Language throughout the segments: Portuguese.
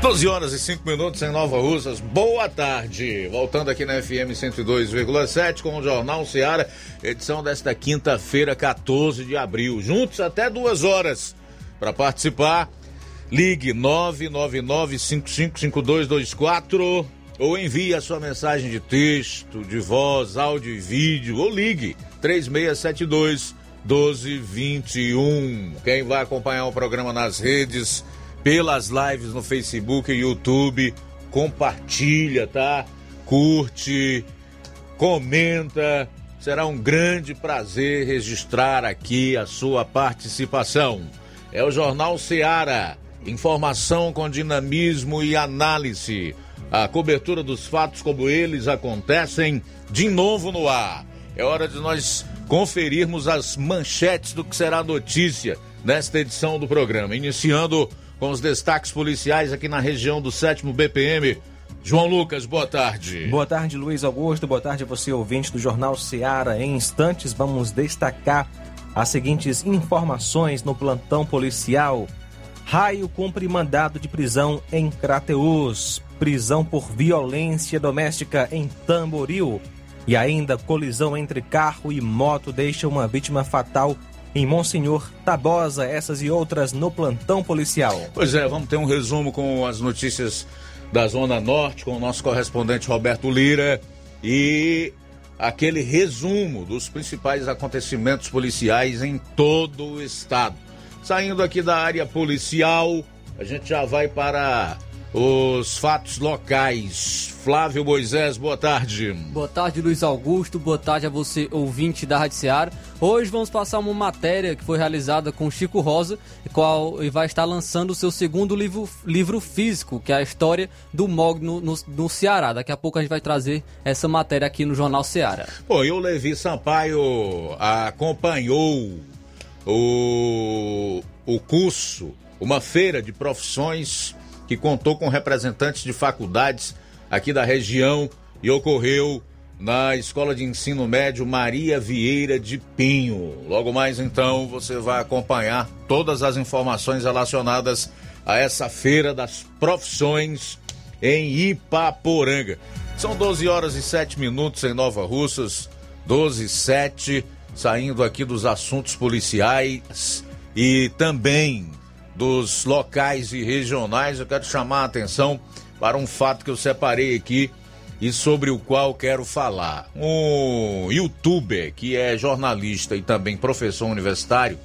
12 horas e 5 minutos em Nova Russas. Boa tarde. Voltando aqui na FM 102,7 com o Jornal Seara, edição desta quinta-feira, 14 de abril. Juntos até duas horas. Para participar, ligue 999-555224 ou envie a sua mensagem de texto, de voz, áudio e vídeo ou ligue 3672 1221. Quem vai acompanhar o programa nas redes pelas lives no Facebook e YouTube. Compartilha, tá? Curte, comenta. Será um grande prazer registrar aqui a sua participação. É o Jornal Seara. Informação com dinamismo e análise. A cobertura dos fatos como eles acontecem de novo no ar. É hora de nós conferirmos as manchetes do que será notícia nesta edição do programa. Iniciando com os destaques policiais aqui na região do 7 BPM. João Lucas, boa tarde. Boa tarde, Luiz Augusto. Boa tarde a você, ouvinte do Jornal Seara. Em instantes, vamos destacar as seguintes informações no plantão policial. Raio cumpre mandado de prisão em Crateus. Prisão por violência doméstica em Tamboril. E ainda colisão entre carro e moto deixa uma vítima fatal em Monsenhor Tabosa, essas e outras no plantão policial. Pois é, vamos ter um resumo com as notícias da Zona Norte com o nosso correspondente Roberto Lira e aquele resumo dos principais acontecimentos policiais em todo o estado. Saindo aqui da área policial, a gente já vai para os fatos locais. Flávio Moisés, boa tarde. Boa tarde, Luiz Augusto. Boa tarde a você, ouvinte da Rádio Seara. Hoje vamos passar uma matéria que foi realizada com Chico Rosa, qual vai estar lançando o seu segundo livro, livro físico, que é a história do MOG no, no, no Ceará. Daqui a pouco a gente vai trazer essa matéria aqui no Jornal Ceará. Pô, e o Levi Sampaio acompanhou o, o curso, uma feira de profissões que contou com representantes de faculdades aqui da região e ocorreu na Escola de Ensino Médio Maria Vieira de Pinho. Logo mais então você vai acompanhar todas as informações relacionadas a essa feira das profissões em Ipaporanga. São 12 horas e 7 minutos em Nova Russas, 12 e 7, saindo aqui dos assuntos policiais e também dos locais e regionais, eu quero chamar a atenção para um fato que eu separei aqui e sobre o qual quero falar. Um youtuber que é jornalista e também professor universitário,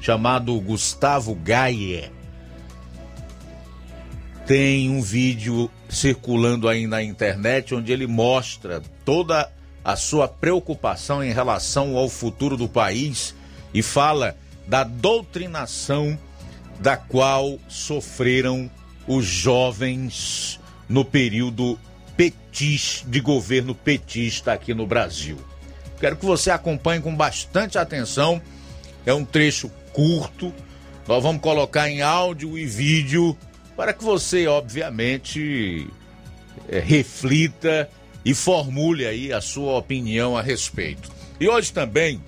chamado Gustavo Gaia, tem um vídeo circulando aí na internet onde ele mostra toda a sua preocupação em relação ao futuro do país e fala da doutrinação da qual sofreram os jovens no período petis, de governo petista aqui no Brasil. Quero que você acompanhe com bastante atenção. É um trecho curto. Nós vamos colocar em áudio e vídeo para que você, obviamente, é, reflita e formule aí a sua opinião a respeito. E hoje também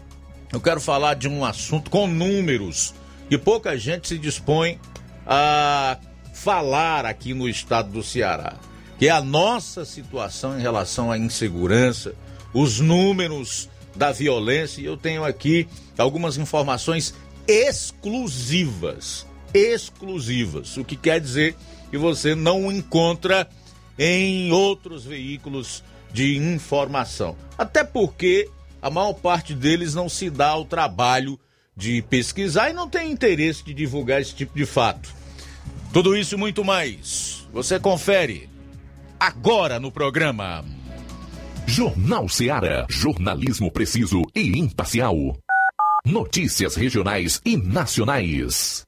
eu quero falar de um assunto com números que pouca gente se dispõe a falar aqui no estado do Ceará, que é a nossa situação em relação à insegurança, os números da violência, e eu tenho aqui algumas informações exclusivas, exclusivas, o que quer dizer que você não encontra em outros veículos de informação. Até porque a maior parte deles não se dá ao trabalho de pesquisar e não tem interesse de divulgar esse tipo de fato. Tudo isso e muito mais. Você confere agora no programa. Jornal Seara. Jornalismo preciso e imparcial. Notícias regionais e nacionais.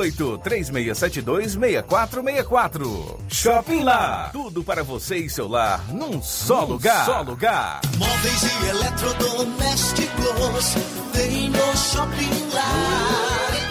3672 6464. Shopping Lá. Tudo para você e seu lar num só num lugar. Só lugar. Móveis e eletrodomésticos. Vem no Shopping Lá.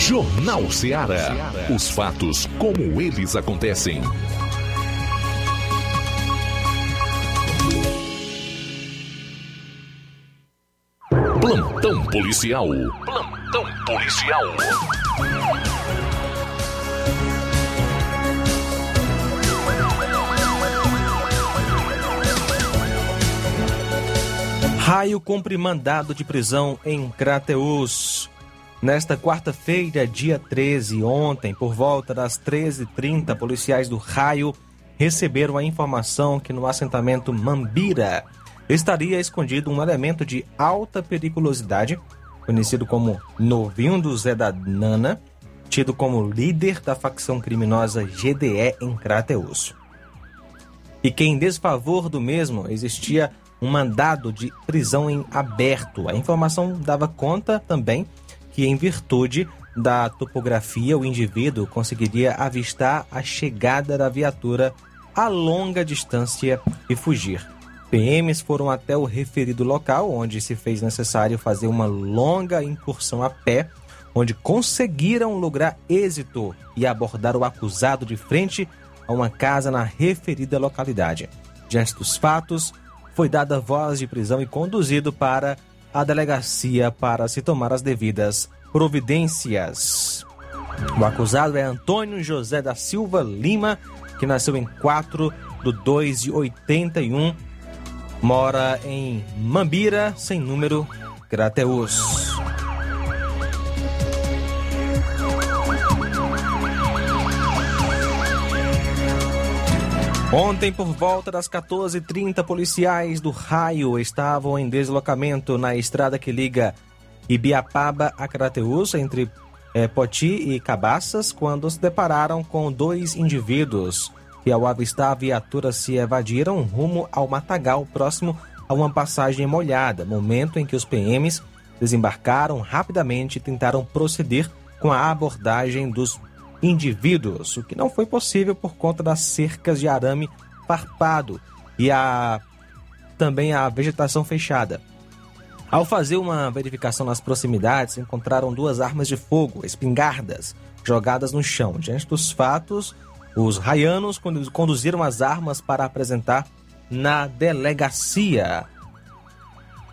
Jornal Ceará. Os fatos como eles acontecem. Plantão policial. Plantão policial. Raio cumpre mandado de prisão em Crateus. Nesta quarta-feira, dia 13, ontem, por volta das 13h30, policiais do Raio receberam a informação que no assentamento Mambira estaria escondido um elemento de alta periculosidade, conhecido como Novinho do Zé da Nana, tido como líder da facção criminosa GDE em Crateus. E que, em desfavor do mesmo, existia um mandado de prisão em aberto. A informação dava conta também que, em virtude da topografia, o indivíduo conseguiria avistar a chegada da viatura a longa distância e fugir. PMs foram até o referido local, onde se fez necessário fazer uma longa incursão a pé, onde conseguiram lograr êxito e abordar o acusado de frente a uma casa na referida localidade. Diante dos fatos, foi dada voz de prisão e conduzido para a delegacia para se tomar as devidas providências. O acusado é Antônio José da Silva Lima, que nasceu em 4 de 2 de 81, mora em Mambira, sem número, Crateus. Ontem, por volta das 14h30, policiais do Raio estavam em deslocamento na estrada que liga Ibiapaba a Crateus, entre é, Poti e Cabaças, quando se depararam com dois indivíduos que, ao avistar a viatura, se evadiram rumo ao Matagal, próximo a uma passagem molhada, momento em que os PMs desembarcaram rapidamente e tentaram proceder com a abordagem dos indivíduos, o que não foi possível por conta das cercas de arame farpado e a também a vegetação fechada. Ao fazer uma verificação nas proximidades, encontraram duas armas de fogo, espingardas, jogadas no chão. Diante dos fatos, os raianos conduziram as armas para apresentar na delegacia.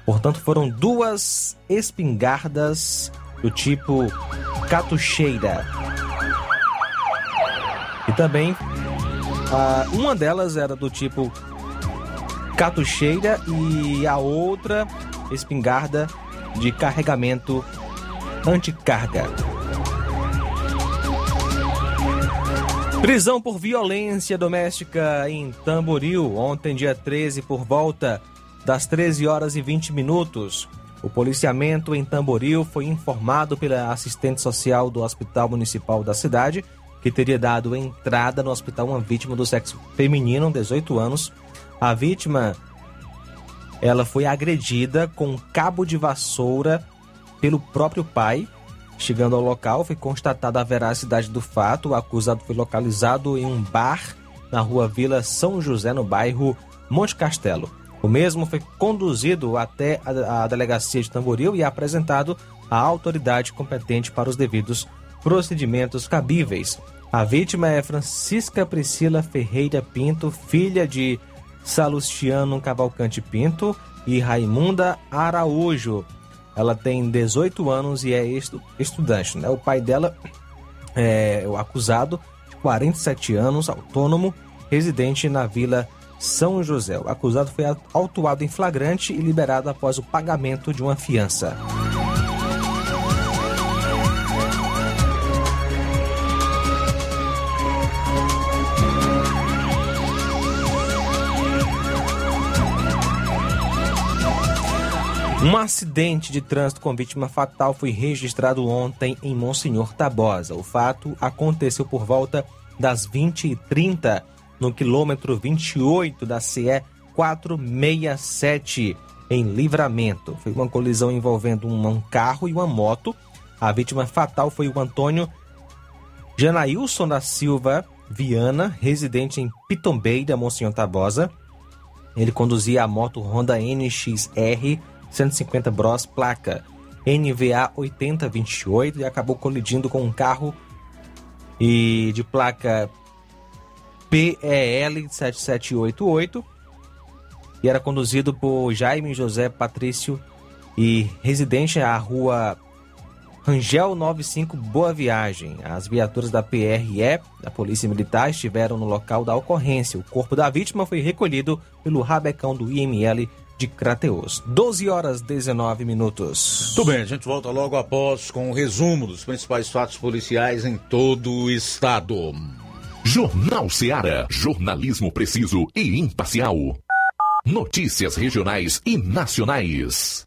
Portanto, foram duas espingardas do tipo catucheira. E também uh, uma delas era do tipo catucheira e a outra espingarda de carregamento anticarga. Prisão por violência doméstica em Tamboril, ontem, dia 13, por volta das 13 horas e 20 minutos. O policiamento em Tamboril foi informado pela assistente social do Hospital Municipal da cidade que teria dado entrada no hospital uma vítima do sexo feminino, 18 anos. A vítima ela foi agredida com um cabo de vassoura pelo próprio pai. Chegando ao local, foi constatada a veracidade do fato. O acusado foi localizado em um bar na rua Vila São José, no bairro Monte Castelo. O mesmo foi conduzido até a delegacia de Tamboril e apresentado à autoridade competente para os devidos procedimentos cabíveis. A vítima é Francisca Priscila Ferreira Pinto, filha de Salustiano Cavalcante Pinto e Raimunda Araújo. Ela tem 18 anos e é estu estudante. Né? O pai dela é o acusado, de 47 anos, autônomo, residente na Vila São José. O acusado foi autuado em flagrante e liberado após o pagamento de uma fiança. Um acidente de trânsito com vítima fatal foi registrado ontem em Monsenhor Tabosa. O fato aconteceu por volta das 20h30 no quilômetro 28 da CE 467 em Livramento. Foi uma colisão envolvendo um carro e uma moto. A vítima fatal foi o Antônio Janailson da Silva Viana, residente em Pitombeira, Monsenhor Tabosa. Ele conduzia a moto Honda NXR 150 Bros, placa NVA 8028 e acabou colidindo com um carro e de placa PEL 7788 e era conduzido por Jaime José Patrício e residente à rua Rangel 95 Boa Viagem. As viaturas da PRE, da Polícia Militar, estiveram no local da ocorrência. O corpo da vítima foi recolhido pelo rabecão do IML de Crateus. 12 horas 19 minutos. Tudo bem, a gente volta logo após com o resumo dos principais fatos policiais em todo o estado. Jornal Seara. Jornalismo preciso e imparcial. Notícias regionais e nacionais.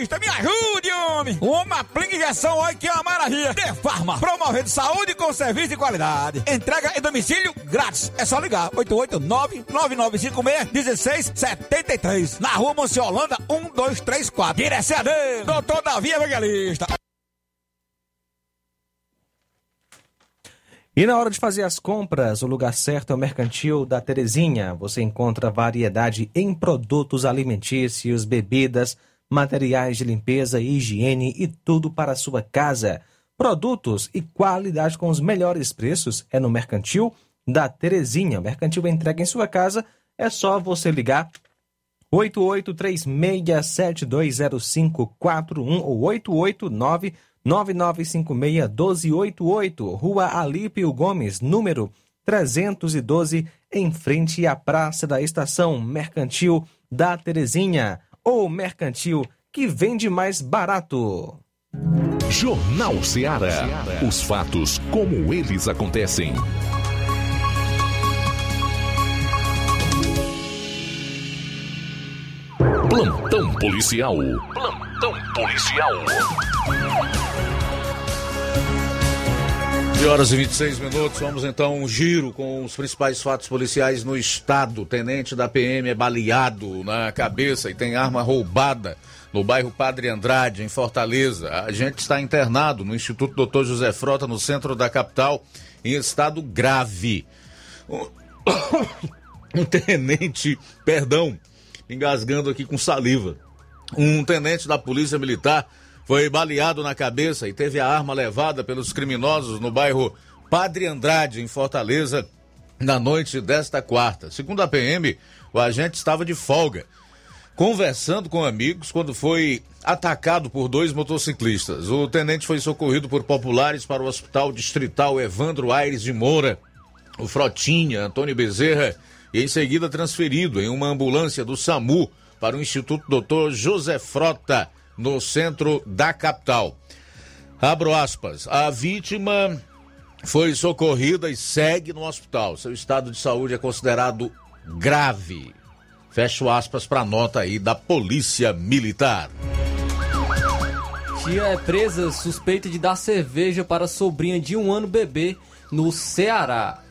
me ajude, homem. Uma aplica injeção, olha que é uma maravilha. De Farma, promovendo saúde com serviço de qualidade. Entrega em domicílio grátis. É só ligar, 889-9956-1673. Na rua Monsiolanda, 1234. Direção dele, doutor Davi Evangelista. E na hora de fazer as compras, o lugar certo é o Mercantil da Terezinha. Você encontra variedade em produtos alimentícios, bebidas, materiais de limpeza e higiene e tudo para a sua casa. Produtos e qualidade com os melhores preços é no Mercantil da Terezinha. Mercantil entrega em sua casa, é só você ligar 8836720541 ou 889 9956-1288, Rua Alípio Gomes, número 312, em frente à Praça da Estação Mercantil da Terezinha, ou mercantil que vende mais barato. Jornal Ceará. Os fatos como eles acontecem. Plantão policial. Plantão policial. De horas e 26 minutos, vamos então um giro com os principais fatos policiais no estado. Tenente da PM é baleado na cabeça e tem arma roubada no bairro Padre Andrade, em Fortaleza. A gente está internado no Instituto Dr. José Frota, no centro da capital, em estado grave. Um tenente, perdão, engasgando aqui com saliva. Um tenente da Polícia Militar foi baleado na cabeça e teve a arma levada pelos criminosos no bairro Padre Andrade, em Fortaleza, na noite desta quarta. Segundo a PM, o agente estava de folga, conversando com amigos quando foi atacado por dois motociclistas. O tenente foi socorrido por populares para o Hospital Distrital Evandro Aires de Moura. O Frotinha, Antônio Bezerra, e em seguida transferido em uma ambulância do SAMU para o Instituto Dr. José Frota, no centro da capital. Abro aspas. A vítima foi socorrida e segue no hospital. Seu estado de saúde é considerado grave. Fecho aspas para nota aí da Polícia Militar. Tia é presa suspeita de dar cerveja para sobrinha de um ano bebê no Ceará.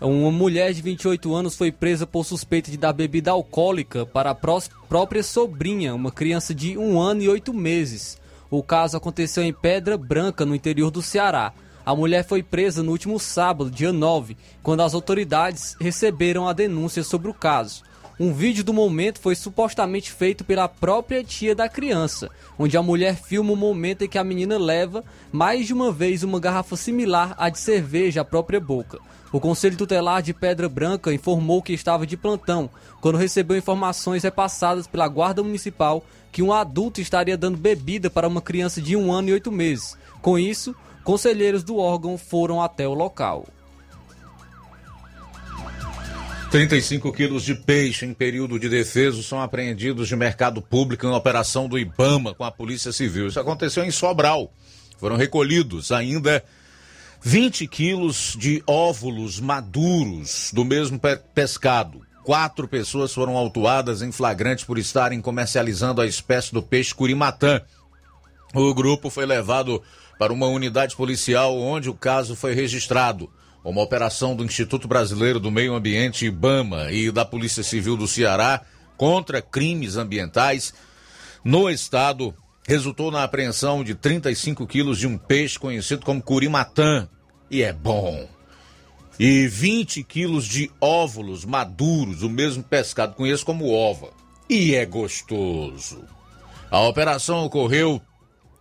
Uma mulher de 28 anos foi presa por suspeita de dar bebida alcoólica para a própria sobrinha, uma criança de um ano e oito meses. O caso aconteceu em Pedra Branca, no interior do Ceará. A mulher foi presa no último sábado, dia 9, quando as autoridades receberam a denúncia sobre o caso. Um vídeo do momento foi supostamente feito pela própria tia da criança, onde a mulher filma o momento em que a menina leva mais de uma vez uma garrafa similar à de cerveja à própria boca. O Conselho Tutelar de Pedra Branca informou que estava de plantão quando recebeu informações repassadas pela Guarda Municipal que um adulto estaria dando bebida para uma criança de um ano e oito meses. Com isso, conselheiros do órgão foram até o local. 35 quilos de peixe em período de defesa são apreendidos de mercado público em operação do IBAMA com a Polícia Civil. Isso aconteceu em Sobral. Foram recolhidos ainda 20 quilos de óvulos maduros do mesmo pescado. Quatro pessoas foram autuadas em flagrante por estarem comercializando a espécie do peixe curimatã. O grupo foi levado para uma unidade policial onde o caso foi registrado. Uma operação do Instituto Brasileiro do Meio Ambiente, IBAMA, e da Polícia Civil do Ceará contra crimes ambientais no estado resultou na apreensão de 35 quilos de um peixe conhecido como curimatã, e é bom. E 20 quilos de óvulos maduros, o mesmo pescado conheço como ova, e é gostoso. A operação ocorreu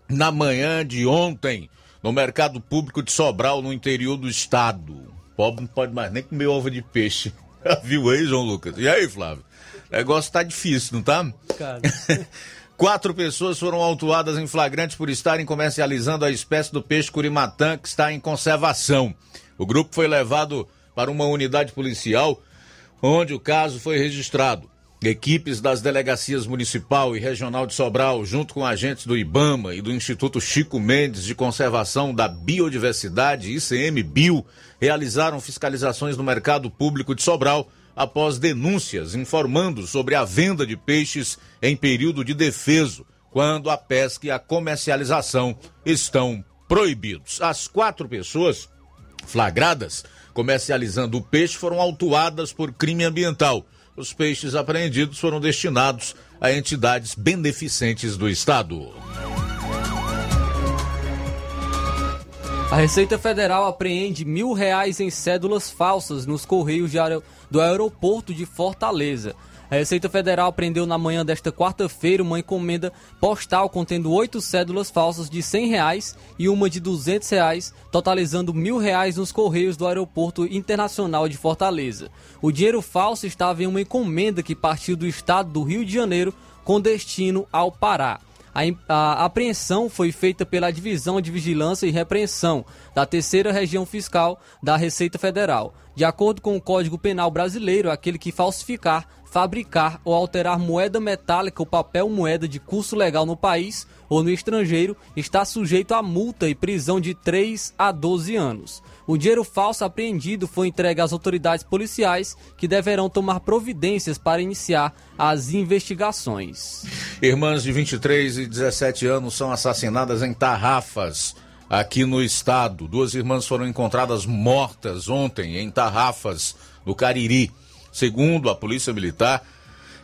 na manhã de ontem, no mercado público de Sobral, no interior do estado. Pobre não pode mais nem comer ovo de peixe. Viu aí, João Lucas? E aí, Flávio? O negócio tá difícil, não tá? Cara. Quatro pessoas foram autuadas em flagrante por estarem comercializando a espécie do peixe curimatã que está em conservação. O grupo foi levado para uma unidade policial onde o caso foi registrado. Equipes das delegacias municipal e regional de Sobral, junto com agentes do IBAMA e do Instituto Chico Mendes de Conservação da Biodiversidade, ICM Bio, realizaram fiscalizações no mercado público de Sobral após denúncias informando sobre a venda de peixes em período de defeso, quando a pesca e a comercialização estão proibidos. As quatro pessoas flagradas comercializando o peixe foram autuadas por crime ambiental. Os peixes apreendidos foram destinados a entidades beneficentes do Estado. A Receita Federal apreende mil reais em cédulas falsas nos correios aer... do aeroporto de Fortaleza. A Receita Federal apreendeu na manhã desta quarta-feira uma encomenda postal contendo oito cédulas falsas de R$ reais e uma de R$ reais, totalizando reais nos correios do Aeroporto Internacional de Fortaleza. O dinheiro falso estava em uma encomenda que partiu do estado do Rio de Janeiro com destino ao Pará. A, apreensão foi feita pela Divisão de Vigilância e Repreensão da Terceira Região Fiscal da Receita Federal. De acordo com o Código Penal Brasileiro, aquele que falsificar, fabricar ou alterar moeda metálica ou papel moeda de curso legal no país ou no estrangeiro está sujeito a multa e prisão de 3 a 12 anos. O dinheiro falso apreendido foi entregue às autoridades policiais que deverão tomar providências para iniciar as investigações. Irmãs de 23 e 17 anos são assassinadas em Tarrafas, aqui no estado. Duas irmãs foram encontradas mortas ontem em Tarrafas, no Cariri. Segundo a Polícia Militar,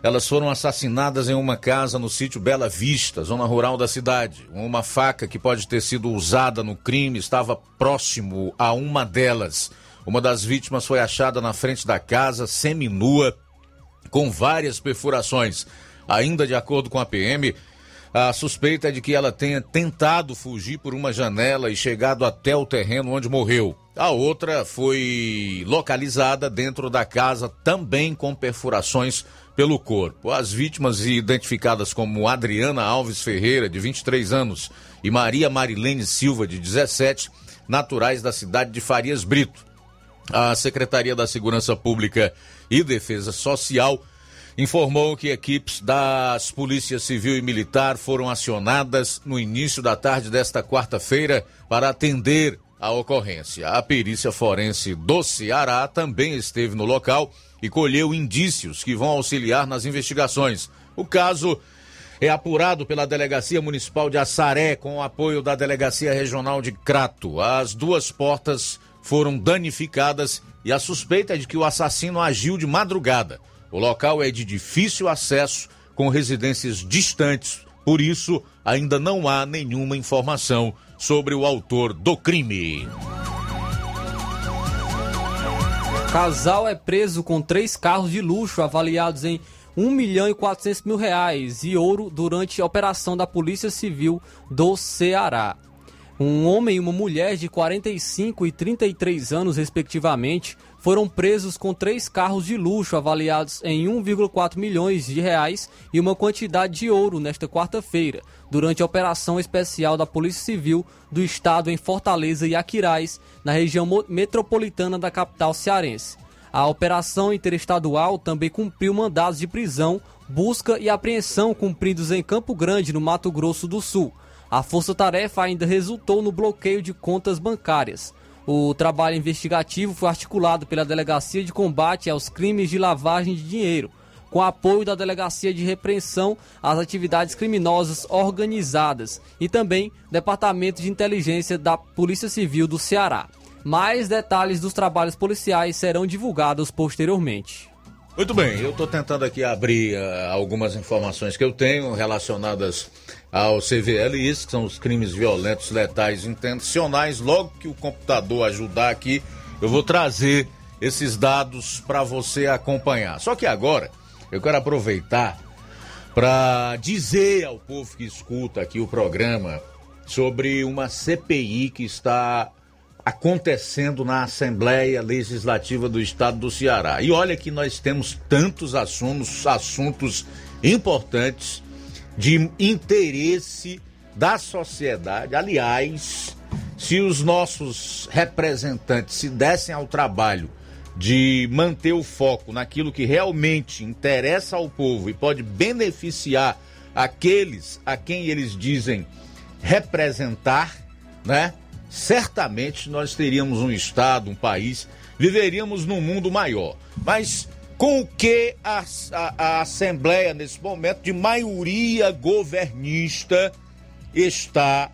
elas foram assassinadas em uma casa no sítio Bela Vista, zona rural da cidade. Uma faca que pode ter sido usada no crime estava próximo a uma delas. Uma das vítimas foi achada na frente da casa, seminua, com várias perfurações. Ainda de acordo com a PM, a suspeita é de que ela tenha tentado fugir por uma janela e chegado até o terreno onde morreu. A outra foi localizada dentro da casa, também com perfurações pelo corpo. As vítimas identificadas como Adriana Alves Ferreira, de 23 anos, e Maria Marilene Silva, de 17, naturais da cidade de Farias Brito. A Secretaria da Segurança Pública e Defesa Social informou que equipes das Polícias Civil e Militar foram acionadas no início da tarde desta quarta-feira para atender a ocorrência. A perícia forense do Ceará também esteve no local e colheu indícios que vão auxiliar nas investigações. O caso é apurado pela Delegacia Municipal de Assaré com o apoio da Delegacia Regional de Crato. As duas portas foram danificadas e a suspeita é de que o assassino agiu de madrugada. O local é de difícil acesso, com residências distantes, por isso ainda não há nenhuma informação sobre o autor do crime. Casal é preso com três carros de luxo avaliados em 1 milhão e 400 mil reais e ouro durante a operação da Polícia Civil do Ceará. Um homem e uma mulher de 45 e 33 anos, respectivamente, foram presos com três carros de luxo avaliados em 1,4 milhões de reais e uma quantidade de ouro nesta quarta-feira, durante a operação especial da Polícia Civil do Estado em Fortaleza e Aquiraz, na região metropolitana da capital cearense. A operação interestadual também cumpriu mandados de prisão, busca e apreensão cumpridos em Campo Grande, no Mato Grosso do Sul. A força-tarefa ainda resultou no bloqueio de contas bancárias. O trabalho investigativo foi articulado pela Delegacia de Combate aos Crimes de Lavagem de Dinheiro, com apoio da Delegacia de Repreensão às Atividades Criminosas Organizadas e também Departamento de Inteligência da Polícia Civil do Ceará. Mais detalhes dos trabalhos policiais serão divulgados posteriormente. Muito bem, eu estou tentando aqui abrir uh, algumas informações que eu tenho relacionadas ao CVLIs, que são os crimes violentos, letais, intencionais. Logo que o computador ajudar aqui, eu vou trazer esses dados para você acompanhar. Só que agora eu quero aproveitar para dizer ao povo que escuta aqui o programa sobre uma CPI que está acontecendo na Assembleia Legislativa do Estado do Ceará. E olha que nós temos tantos assuntos, assuntos importantes de interesse da sociedade. Aliás, se os nossos representantes se dessem ao trabalho de manter o foco naquilo que realmente interessa ao povo e pode beneficiar aqueles a quem eles dizem representar, né? Certamente nós teríamos um Estado, um país, viveríamos num mundo maior. Mas com o que a, a, a Assembleia, nesse momento, de maioria governista, está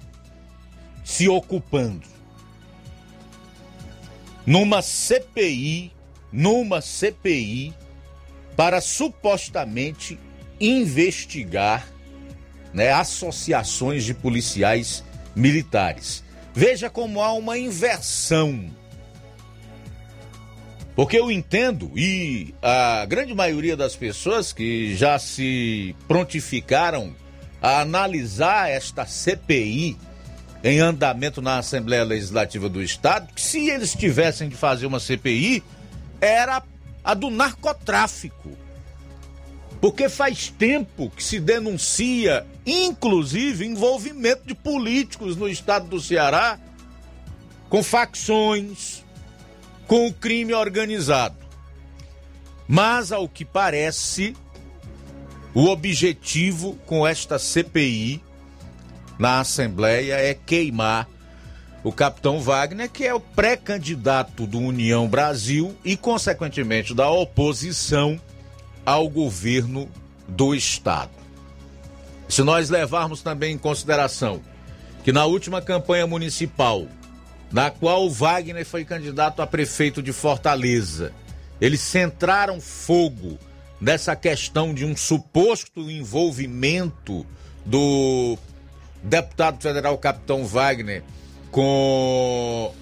se ocupando? Numa CPI, numa CPI, para supostamente investigar né, associações de policiais militares. Veja como há uma inversão. Porque eu entendo, e a grande maioria das pessoas que já se prontificaram a analisar esta CPI em andamento na Assembleia Legislativa do Estado, que se eles tivessem de fazer uma CPI, era a do narcotráfico. Porque faz tempo que se denuncia, inclusive, envolvimento de políticos no estado do Ceará com facções, com o crime organizado. Mas, ao que parece, o objetivo com esta CPI na Assembleia é queimar o capitão Wagner, que é o pré-candidato do União Brasil e, consequentemente, da oposição ao governo do Estado. Se nós levarmos também em consideração que na última campanha municipal, na qual Wagner foi candidato a prefeito de Fortaleza, eles centraram fogo nessa questão de um suposto envolvimento do deputado federal capitão Wagner com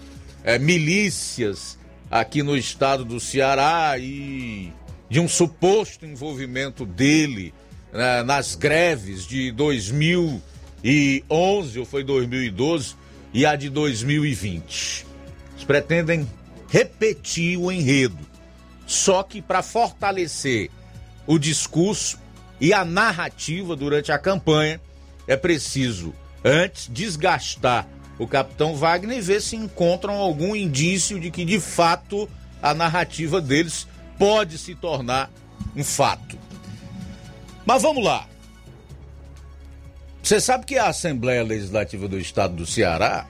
é, milícias aqui no estado do Ceará e de um suposto envolvimento dele né, nas greves de 2011 ou foi 2012 e a de 2020. Eles pretendem repetir o enredo, só que para fortalecer o discurso e a narrativa durante a campanha, é preciso antes desgastar o capitão Wagner e ver se encontram algum indício de que de fato a narrativa deles pode se tornar um fato. Mas vamos lá. Você sabe que a Assembleia Legislativa do Estado do Ceará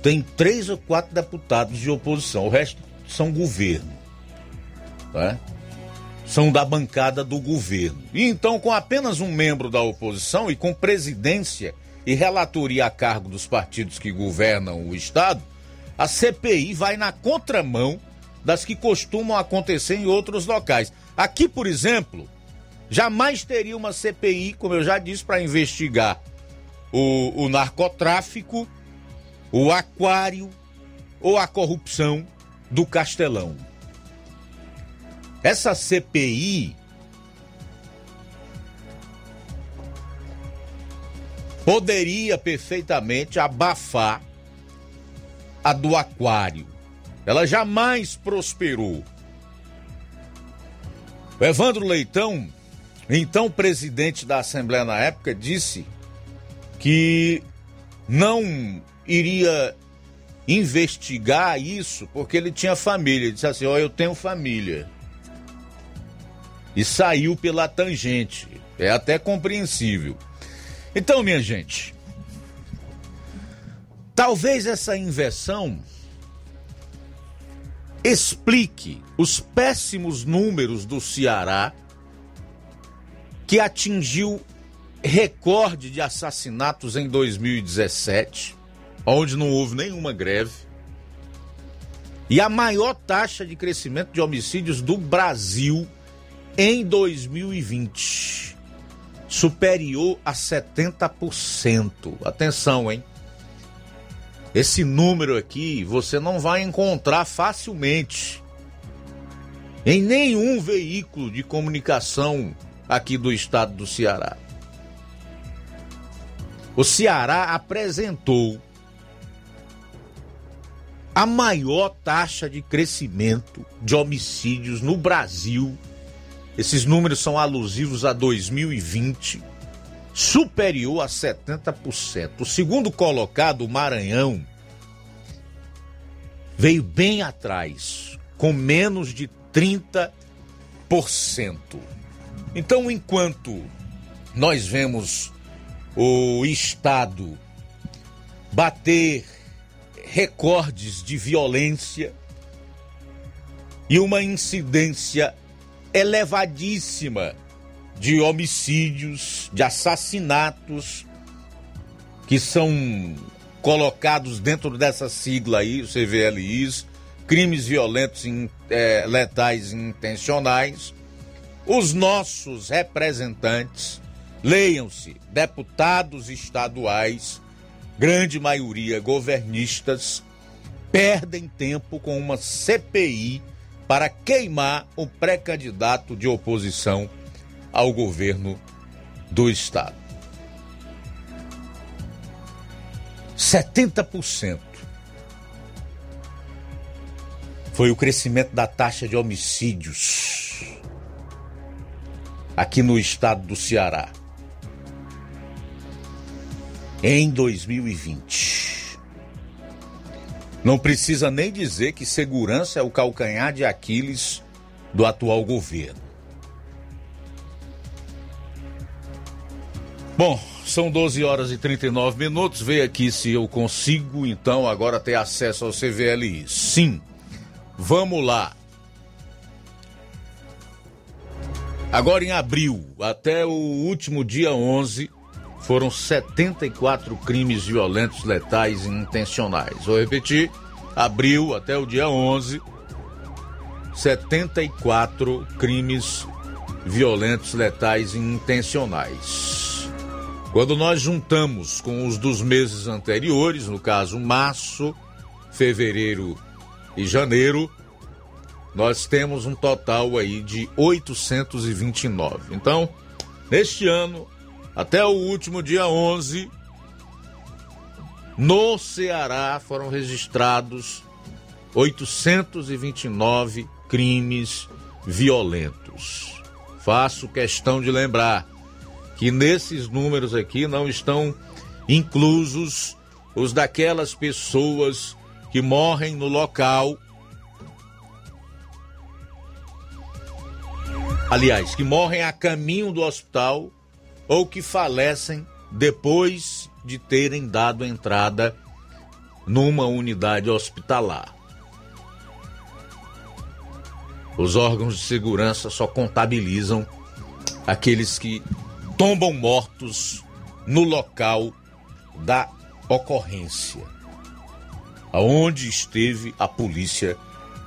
tem três ou quatro deputados de oposição, o resto são governo. Né? São da bancada do governo. E então, com apenas um membro da oposição e com presidência e relatoria a cargo dos partidos que governam o Estado, a CPI vai na contramão das que costumam acontecer em outros locais. Aqui, por exemplo, jamais teria uma CPI, como eu já disse, para investigar o, o narcotráfico, o aquário ou a corrupção do Castelão. Essa CPI poderia perfeitamente abafar a do aquário. Ela jamais prosperou. O Evandro Leitão, então presidente da Assembleia na época, disse que não iria investigar isso porque ele tinha família. Ele disse assim: Ó, oh, eu tenho família. E saiu pela tangente. É até compreensível. Então, minha gente, talvez essa inversão explique os péssimos números do Ceará, que atingiu recorde de assassinatos em 2017, onde não houve nenhuma greve, e a maior taxa de crescimento de homicídios do Brasil em 2020, superior a 70%. Atenção, hein? Esse número aqui você não vai encontrar facilmente em nenhum veículo de comunicação aqui do estado do Ceará. O Ceará apresentou a maior taxa de crescimento de homicídios no Brasil. Esses números são alusivos a 2020 superior a 70%. O segundo colocado, o Maranhão, veio bem atrás, com menos de 30%. Então, enquanto nós vemos o Estado bater recordes de violência e uma incidência elevadíssima de homicídios, de assassinatos que são colocados dentro dessa sigla aí, o CVLIs, crimes violentos é, letais intencionais. Os nossos representantes, leiam-se, deputados estaduais, grande maioria governistas, perdem tempo com uma CPI para queimar o pré-candidato de oposição ao governo do Estado. 70% foi o crescimento da taxa de homicídios aqui no estado do Ceará em 2020. Não precisa nem dizer que segurança é o calcanhar de Aquiles do atual governo. Bom, são 12 horas e 39 minutos. Veja aqui se eu consigo, então, agora ter acesso ao CVLI. Sim. Vamos lá. Agora em abril, até o último dia 11, foram 74 crimes violentos letais e intencionais. Vou repetir, abril até o dia 11, 74 crimes violentos letais e intencionais. Quando nós juntamos com os dos meses anteriores, no caso março, fevereiro e janeiro, nós temos um total aí de 829. Então, neste ano, até o último dia 11, no Ceará foram registrados 829 crimes violentos. Faço questão de lembrar que nesses números aqui não estão inclusos os daquelas pessoas que morrem no local. Aliás, que morrem a caminho do hospital ou que falecem depois de terem dado entrada numa unidade hospitalar. Os órgãos de segurança só contabilizam aqueles que tombam mortos no local da ocorrência aonde esteve a polícia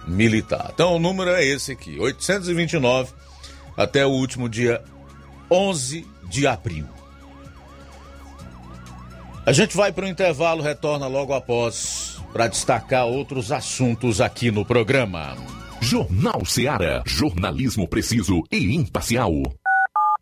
militar. Então o número é esse aqui, 829 até o último dia 11 de abril. A gente vai para o intervalo, retorna logo após para destacar outros assuntos aqui no programa. Jornal Ceará, jornalismo preciso e imparcial.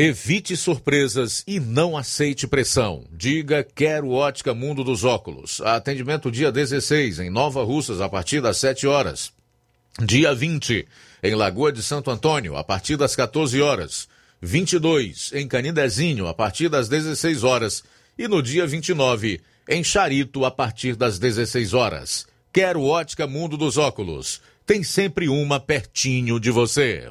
Evite surpresas e não aceite pressão. Diga Quero Ótica Mundo dos Óculos. Atendimento dia 16 em Nova Russas a partir das 7 horas. Dia 20 em Lagoa de Santo Antônio a partir das 14 horas. 22 em Canindezinho a partir das 16 horas e no dia 29 em Charito a partir das 16 horas. Quero Ótica Mundo dos Óculos. Tem sempre uma pertinho de você.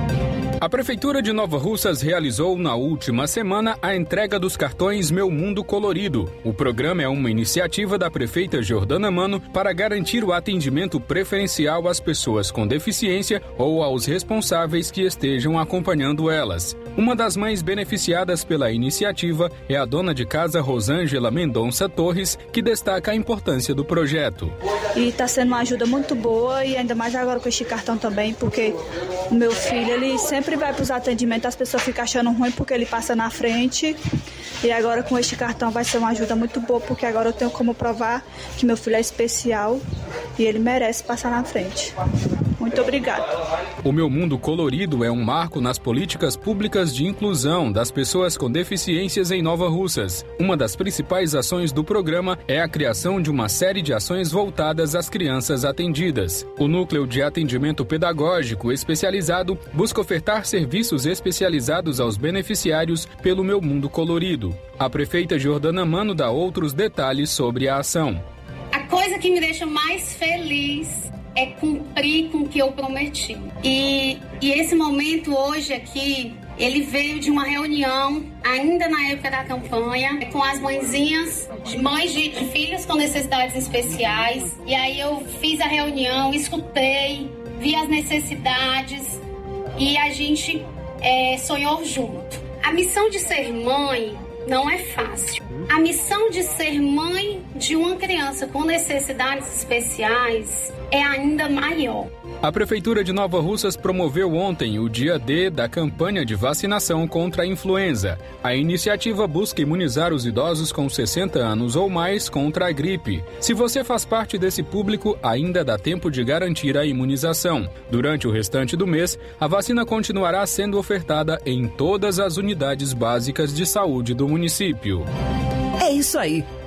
A Prefeitura de Nova Russas realizou na última semana a entrega dos cartões Meu Mundo Colorido. O programa é uma iniciativa da prefeita Jordana Mano para garantir o atendimento preferencial às pessoas com deficiência ou aos responsáveis que estejam acompanhando elas. Uma das mães beneficiadas pela iniciativa é a dona de casa Rosângela Mendonça Torres, que destaca a importância do projeto. E está sendo uma ajuda muito boa e ainda mais agora com este cartão também, porque o meu filho, ele sempre vai para os atendimentos, as pessoas ficam achando ruim porque ele passa na frente. E agora com este cartão vai ser uma ajuda muito boa, porque agora eu tenho como provar que meu filho é especial e ele merece passar na frente. Muito obrigada. O Meu Mundo Colorido é um marco nas políticas públicas de inclusão das pessoas com deficiências em Nova Russas. Uma das principais ações do programa é a criação de uma série de ações voltadas às crianças atendidas. O Núcleo de Atendimento Pedagógico Especializado busca ofertar serviços especializados aos beneficiários pelo Meu Mundo Colorido. A prefeita Jordana Mano dá outros detalhes sobre a ação. A coisa que me deixa mais feliz é cumprir com o que eu prometi. E, e esse momento hoje aqui, ele veio de uma reunião, ainda na época da campanha, com as mãezinhas, mães de, de filhos com necessidades especiais. E aí eu fiz a reunião, escutei, vi as necessidades e a gente é, sonhou junto. A missão de ser mãe não é fácil. A missão de ser mãe de uma criança com necessidades especiais é ainda maior. A Prefeitura de Nova Russas promoveu ontem o dia D da campanha de vacinação contra a influenza. A iniciativa busca imunizar os idosos com 60 anos ou mais contra a gripe. Se você faz parte desse público, ainda dá tempo de garantir a imunização. Durante o restante do mês, a vacina continuará sendo ofertada em todas as unidades básicas de saúde do município. É isso aí.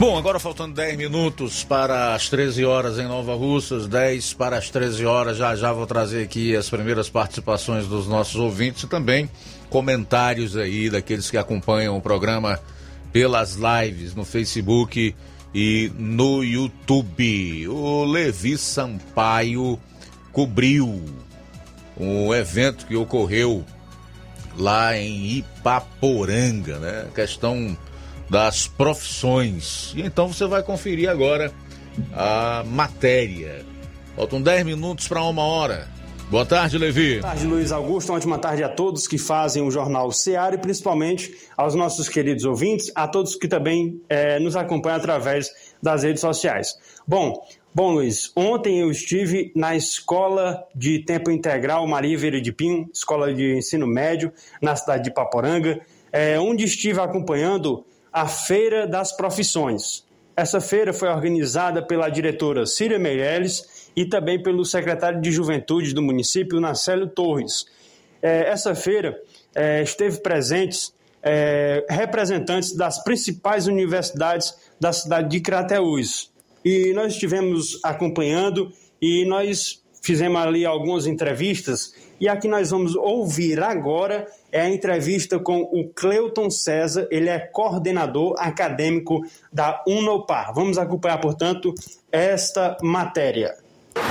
Bom, agora faltando 10 minutos para as 13 horas em Nova Russas, 10 para as 13 horas. Já já vou trazer aqui as primeiras participações dos nossos ouvintes e também comentários aí daqueles que acompanham o programa pelas lives no Facebook e no YouTube. O Levi Sampaio cobriu um evento que ocorreu lá em Ipaporanga, né? Questão das profissões. E então você vai conferir agora a matéria. Faltam 10 minutos para uma hora. Boa tarde, Levi. Boa tarde, Luiz Augusto. Uma ótima tarde a todos que fazem o Jornal Seara e principalmente aos nossos queridos ouvintes, a todos que também é, nos acompanham através das redes sociais. Bom, bom, Luiz, ontem eu estive na escola de tempo integral Maria Vieira de Pinho, escola de ensino médio, na cidade de Paporanga, é, onde estive acompanhando a Feira das Profissões. Essa feira foi organizada pela diretora Círia Meirelles e também pelo secretário de Juventude do município, Nacélio Torres. É, essa feira é, esteve presentes é, representantes das principais universidades da cidade de Crateús. E nós estivemos acompanhando e nós fizemos ali algumas entrevistas e a que nós vamos ouvir agora é a entrevista com o Cleuton César, ele é coordenador acadêmico da Unopar. Vamos acompanhar, portanto, esta matéria.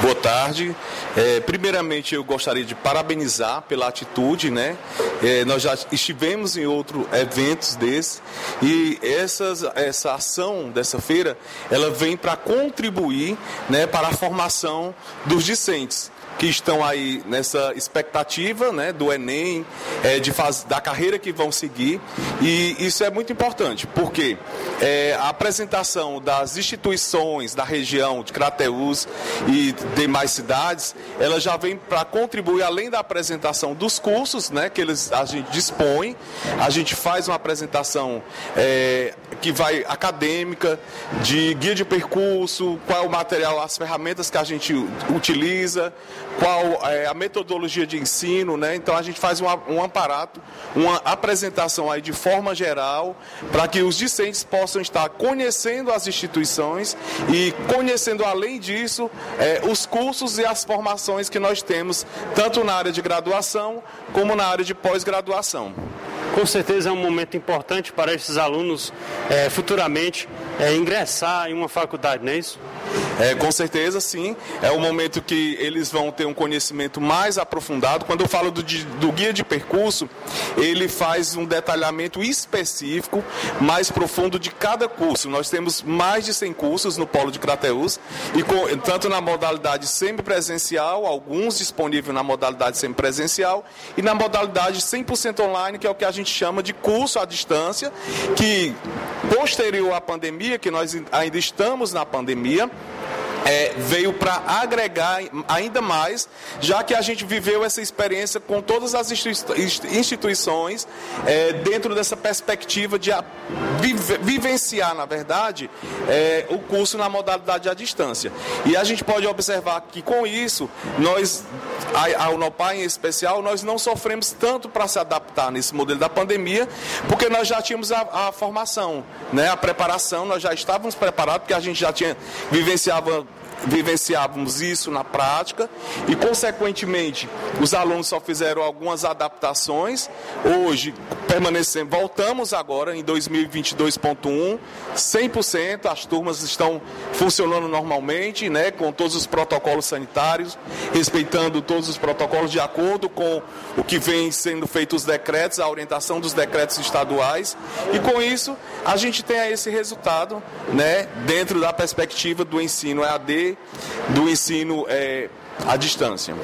Boa tarde. É, primeiramente, eu gostaria de parabenizar pela atitude, né? É, nós já estivemos em outros eventos desses e essas, essa ação dessa feira, ela vem para contribuir, né, para a formação dos discentes que estão aí nessa expectativa né, do Enem, é, de faz, da carreira que vão seguir. E isso é muito importante, porque é, a apresentação das instituições da região de Crateús e demais cidades, ela já vem para contribuir, além da apresentação dos cursos né, que eles, a gente dispõe, a gente faz uma apresentação é, que vai acadêmica, de guia de percurso, qual é o material, as ferramentas que a gente utiliza, qual é a metodologia de ensino, né? Então a gente faz um, um aparato, uma apresentação aí de forma geral, para que os discentes possam estar conhecendo as instituições e conhecendo além disso é, os cursos e as formações que nós temos, tanto na área de graduação como na área de pós-graduação. Com certeza é um momento importante para esses alunos é, futuramente é, ingressar em uma faculdade, não é isso? É, com certeza, sim. É o momento que eles vão ter um conhecimento mais aprofundado. Quando eu falo do, do guia de percurso, ele faz um detalhamento específico, mais profundo de cada curso. Nós temos mais de 100 cursos no Polo de Crateus, e com, tanto na modalidade semipresencial, alguns disponíveis na modalidade semipresencial, e na modalidade 100% online, que é o que a gente chama de curso à distância, que posterior à pandemia, que nós ainda estamos na pandemia, é, veio para agregar ainda mais, já que a gente viveu essa experiência com todas as instituições é, dentro dessa perspectiva de vivenciar, na verdade, é, o curso na modalidade à distância. E a gente pode observar que com isso, nós, a, a Unopar em especial, nós não sofremos tanto para se adaptar nesse modelo da pandemia, porque nós já tínhamos a, a formação, né, a preparação, nós já estávamos preparados, porque a gente já tinha vivenciava vivenciávamos isso na prática e, consequentemente, os alunos só fizeram algumas adaptações. Hoje, permanecemos, voltamos agora em 2022.1, 100%, as turmas estão funcionando normalmente, né, com todos os protocolos sanitários, respeitando todos os protocolos de acordo com o que vem sendo feito os decretos, a orientação dos decretos estaduais. E com isso, a gente tem esse resultado, né, dentro da perspectiva do ensino EAD, do ensino é, à distância.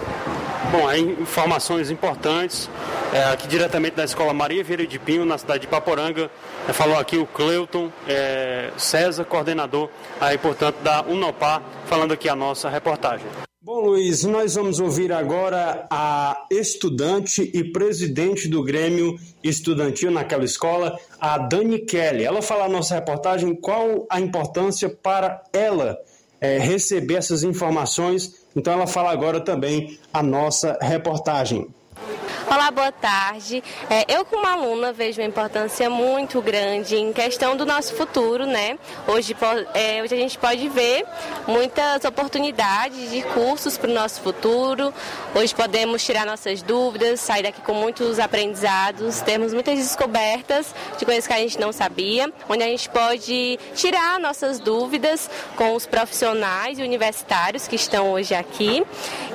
Bom, aí informações importantes, é, aqui diretamente da Escola Maria Vieira de Pinho, na cidade de Paporanga, é, falou aqui o Cleuton é, César, coordenador aí, portanto, da Unopar, falando aqui a nossa reportagem. Bom, Luiz, nós vamos ouvir agora a estudante e presidente do Grêmio Estudantil naquela escola, a Dani Kelly. Ela fala na nossa reportagem qual a importância para ela é, receber essas informações. Então, ela fala agora também a nossa reportagem. Olá, boa tarde. É, eu, como aluna, vejo uma importância muito grande em questão do nosso futuro, né? Hoje, é, hoje a gente pode ver muitas oportunidades de cursos para o nosso futuro. Hoje podemos tirar nossas dúvidas, sair daqui com muitos aprendizados, temos muitas descobertas de coisas que a gente não sabia, onde a gente pode tirar nossas dúvidas com os profissionais e universitários que estão hoje aqui.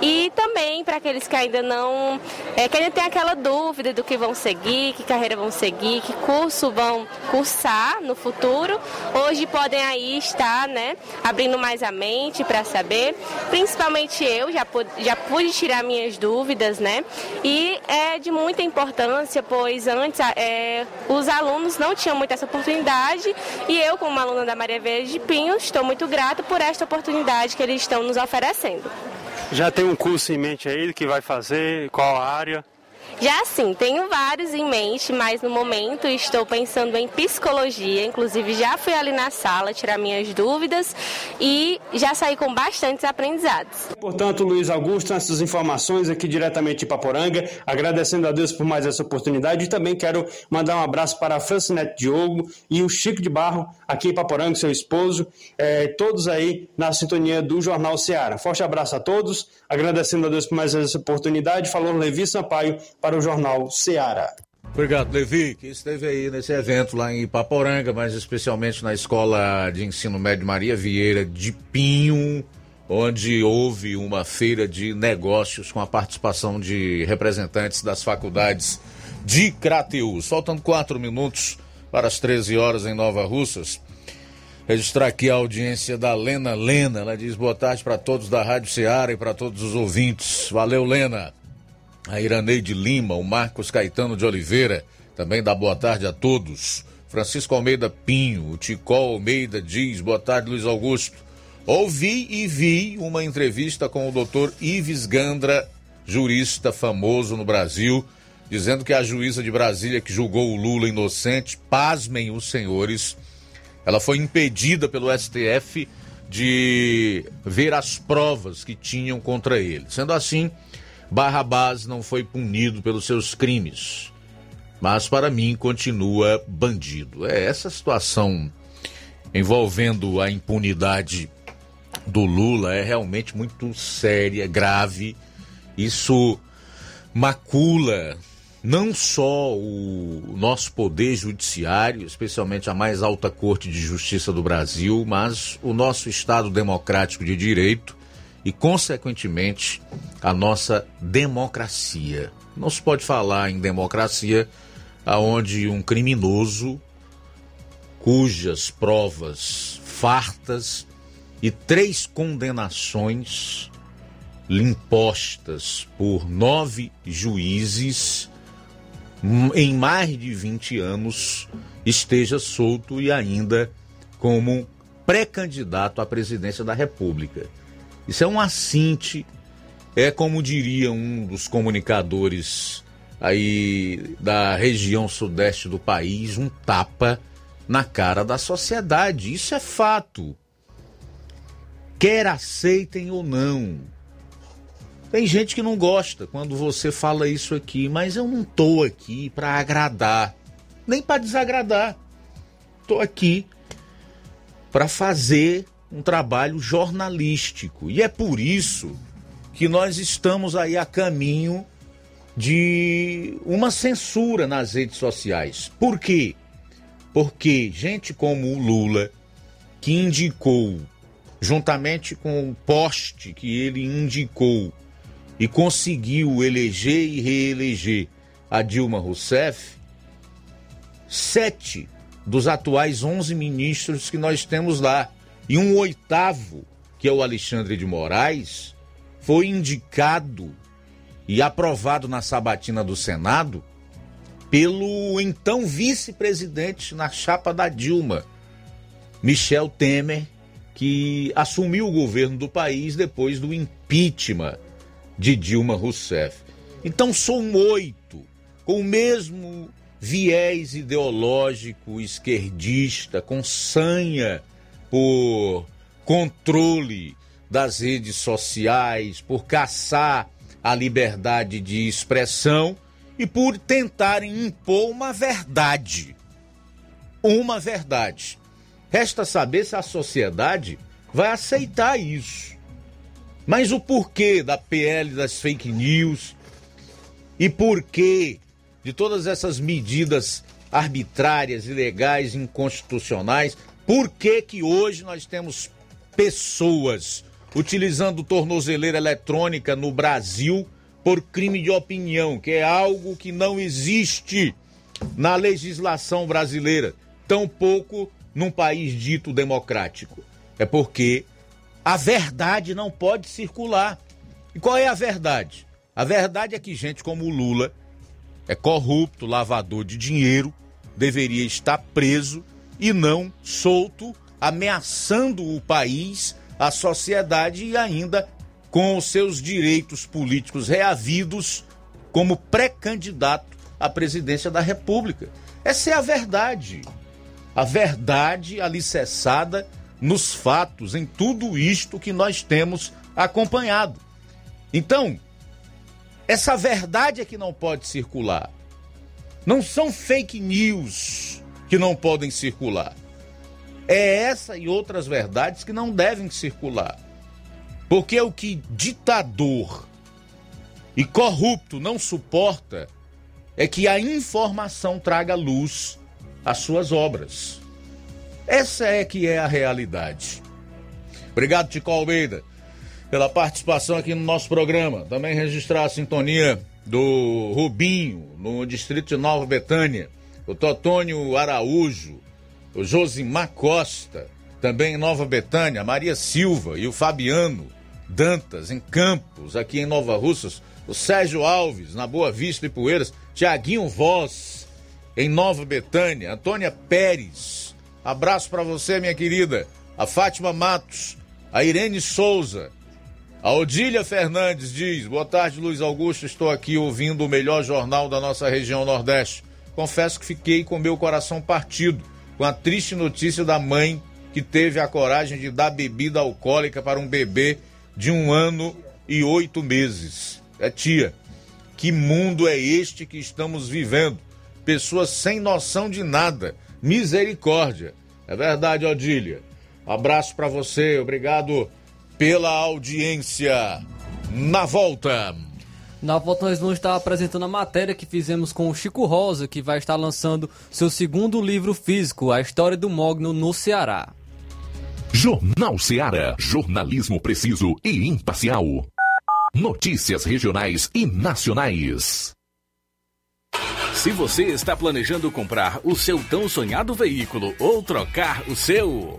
E também para aqueles que ainda não. É, que ainda tem aquela dúvida do que vão seguir, que carreira vão seguir, que curso vão cursar no futuro, hoje podem aí estar, né, abrindo mais a mente para saber. Principalmente eu já pude, já pude tirar minhas dúvidas, né? E é de muita importância, pois antes é, os alunos não tinham muito essa oportunidade e eu, como aluna da Maria Verde de Pinho, estou muito grata por esta oportunidade que eles estão nos oferecendo. Já tem um curso em mente aí que vai fazer, qual área? Já sim, tenho vários em mente, mas no momento estou pensando em psicologia. Inclusive, já fui ali na sala tirar minhas dúvidas e já saí com bastantes aprendizados. Portanto, Luiz Augusto, essas informações aqui diretamente de Paporanga, agradecendo a Deus por mais essa oportunidade e também quero mandar um abraço para a Francinete Diogo e o Chico de Barro, aqui em Paporanga, seu esposo, é, todos aí na sintonia do Jornal Ceará. Forte abraço a todos, agradecendo a Deus por mais essa oportunidade. Falou Levi Sampaio para o Jornal Ceará. Obrigado, Levi, que esteve aí nesse evento lá em Ipaporanga, mas especialmente na Escola de Ensino Médio Maria Vieira de Pinho, onde houve uma feira de negócios com a participação de representantes das faculdades de Crateus. Faltando quatro minutos para as 13 horas em Nova Russas. Registrar aqui a audiência da Lena Lena. Ela diz boa tarde para todos da Rádio Ceará e para todos os ouvintes. Valeu, Lena a Iraneide Lima, o Marcos Caetano de Oliveira, também dá boa tarde a todos. Francisco Almeida Pinho, o Ticol Almeida diz, boa tarde Luiz Augusto. Ouvi e vi uma entrevista com o doutor Ives Gandra, jurista famoso no Brasil, dizendo que a juíza de Brasília que julgou o Lula inocente, pasmem os senhores, ela foi impedida pelo STF de ver as provas que tinham contra ele. Sendo assim, Barrabás não foi punido pelos seus crimes, mas para mim continua bandido. É essa situação envolvendo a impunidade do Lula é realmente muito séria, grave. Isso macula não só o nosso poder judiciário, especialmente a mais alta corte de justiça do Brasil, mas o nosso Estado democrático de direito e, consequentemente, a nossa democracia. Não se pode falar em democracia aonde um criminoso cujas provas fartas e três condenações impostas por nove juízes em mais de 20 anos esteja solto e ainda como pré-candidato à presidência da República. Isso é um assinte, é como diria um dos comunicadores aí da região sudeste do país, um tapa na cara da sociedade. Isso é fato. Quer aceitem ou não. Tem gente que não gosta quando você fala isso aqui, mas eu não tô aqui para agradar, nem para desagradar. Tô aqui para fazer um trabalho jornalístico. E é por isso que nós estamos aí a caminho de uma censura nas redes sociais. Por quê? Porque gente como o Lula, que indicou, juntamente com o poste que ele indicou, e conseguiu eleger e reeleger a Dilma Rousseff, sete dos atuais onze ministros que nós temos lá, e um oitavo, que é o Alexandre de Moraes, foi indicado e aprovado na sabatina do Senado pelo então vice-presidente na chapa da Dilma, Michel Temer, que assumiu o governo do país depois do impeachment de Dilma Rousseff. Então são oito, com o mesmo viés ideológico esquerdista, com sanha por controle das redes sociais, por caçar a liberdade de expressão e por tentarem impor uma verdade. Uma verdade. Resta saber se a sociedade vai aceitar isso. Mas o porquê da PL das fake news e porquê de todas essas medidas arbitrárias, ilegais, inconstitucionais, por que que hoje nós temos pessoas utilizando tornozeleira eletrônica no Brasil por crime de opinião, que é algo que não existe na legislação brasileira, tampouco num país dito democrático. É porque a verdade não pode circular. E qual é a verdade? A verdade é que gente como o Lula é corrupto, lavador de dinheiro, deveria estar preso e não solto, ameaçando o país, a sociedade e ainda com os seus direitos políticos reavidos como pré-candidato à presidência da República. Essa é a verdade. A verdade alicerçada nos fatos, em tudo isto que nós temos acompanhado. Então, essa verdade é que não pode circular. Não são fake news que não podem circular. É essa e outras verdades que não devem circular. Porque o que ditador e corrupto não suporta é que a informação traga luz às suas obras. Essa é que é a realidade. Obrigado, Tico Almeida, pela participação aqui no nosso programa. Também registrar a sintonia do Rubinho, no distrito de Nova Betânia, o Totônio Araújo, o Josimar Costa, também em Nova Betânia, Maria Silva e o Fabiano Dantas, em Campos, aqui em Nova Russas, o Sérgio Alves, na Boa Vista e Poeiras, Tiaguinho Voz, em Nova Betânia, Antônia Pérez, Abraço para você, minha querida. A Fátima Matos, a Irene Souza, a Odília Fernandes diz: Boa tarde, Luiz Augusto. Estou aqui ouvindo o melhor jornal da nossa região Nordeste. Confesso que fiquei com meu coração partido com a triste notícia da mãe que teve a coragem de dar bebida alcoólica para um bebê de um ano e oito meses. É tia, que mundo é este que estamos vivendo? Pessoas sem noção de nada misericórdia. É verdade, Odília. Abraço para você, obrigado pela audiência. Na volta. Na volta nós vamos estar apresentando a matéria que fizemos com o Chico Rosa, que vai estar lançando seu segundo livro físico, A História do Mogno no Ceará. Jornal Ceará, jornalismo preciso e imparcial. Notícias regionais e nacionais. Se você está planejando comprar o seu tão sonhado veículo ou trocar o seu,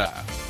Yeah.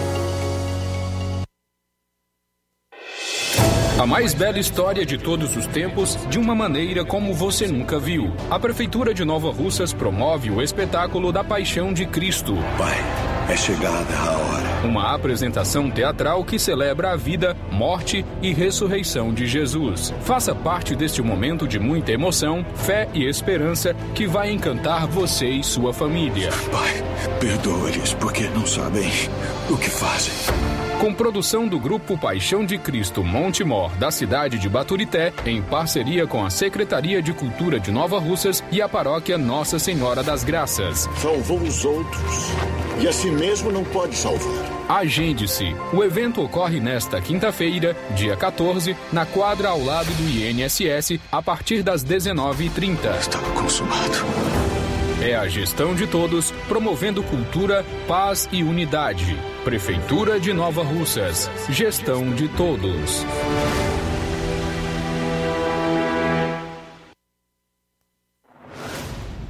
A mais bela história de todos os tempos, de uma maneira como você nunca viu. A Prefeitura de Nova Russas promove o espetáculo da Paixão de Cristo. Pai, é chegada a hora. Uma apresentação teatral que celebra a vida, morte e ressurreição de Jesus. Faça parte deste momento de muita emoção, fé e esperança que vai encantar você e sua família. Pai, perdoa-lhes porque não sabem o que fazem. Com produção do Grupo Paixão de Cristo Monte Mor, da cidade de Baturité, em parceria com a Secretaria de Cultura de Nova Russas e a Paróquia Nossa Senhora das Graças. Salvou os outros e a si mesmo não pode salvar. Agende-se. O evento ocorre nesta quinta-feira, dia 14, na quadra ao lado do INSS, a partir das 19h30. Estava consumado. É a gestão de todos, promovendo cultura, paz e unidade. Prefeitura de Nova Russas. Gestão de todos.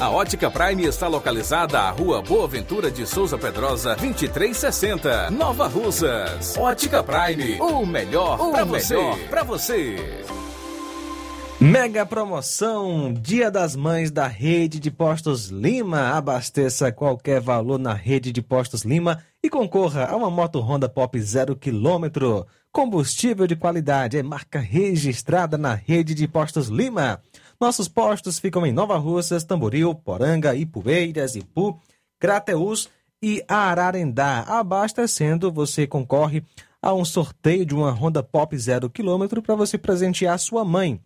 A Ótica Prime está localizada à Rua Boa Ventura de Souza Pedrosa, 2360, Nova Russas. Ótica Prime, o melhor para você. Pra você. Mega promoção Dia das Mães da Rede de Postos Lima. Abasteça qualquer valor na Rede de Postos Lima e concorra a uma moto Honda Pop 0 km. Combustível de qualidade é marca registrada na Rede de Postos Lima. Nossos postos ficam em Nova Russas, Tamboril, Poranga, Ipueiras, Ipu, Crateús e Ararendá. Abastecendo, você concorre a um sorteio de uma Honda Pop 0 km para você presentear sua mãe.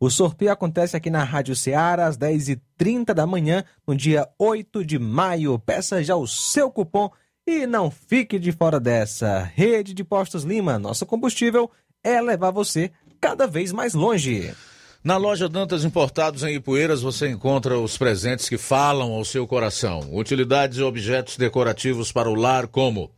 O sorteio acontece aqui na Rádio Ceará às 10h30 da manhã, no dia 8 de maio. Peça já o seu cupom E não fique de fora dessa. Rede de Postos Lima, nosso combustível é levar você cada vez mais longe. Na loja Dantas Importados em Ipueiras você encontra os presentes que falam ao seu coração. Utilidades e objetos decorativos para o lar como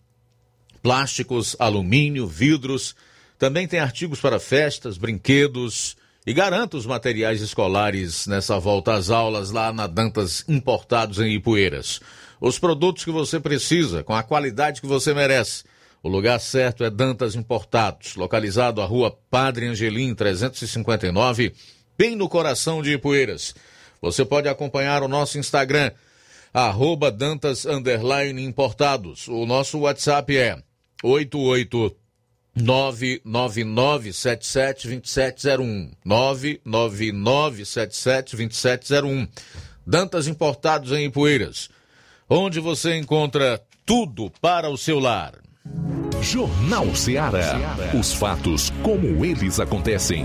plásticos, alumínio, vidros. Também tem artigos para festas, brinquedos e garanta os materiais escolares nessa volta às aulas lá na Dantas Importados em Ipueiras. Os produtos que você precisa, com a qualidade que você merece. O lugar certo é Dantas Importados, localizado à rua Padre Angelim 359, bem no coração de Ipueiras. Você pode acompanhar o nosso Instagram, arroba Dantas Importados. O nosso WhatsApp é 88 999772701 999772701 Dantas Importados em Ipueiras, onde você encontra tudo para o seu lar. Jornal Ceará. Os fatos como eles acontecem.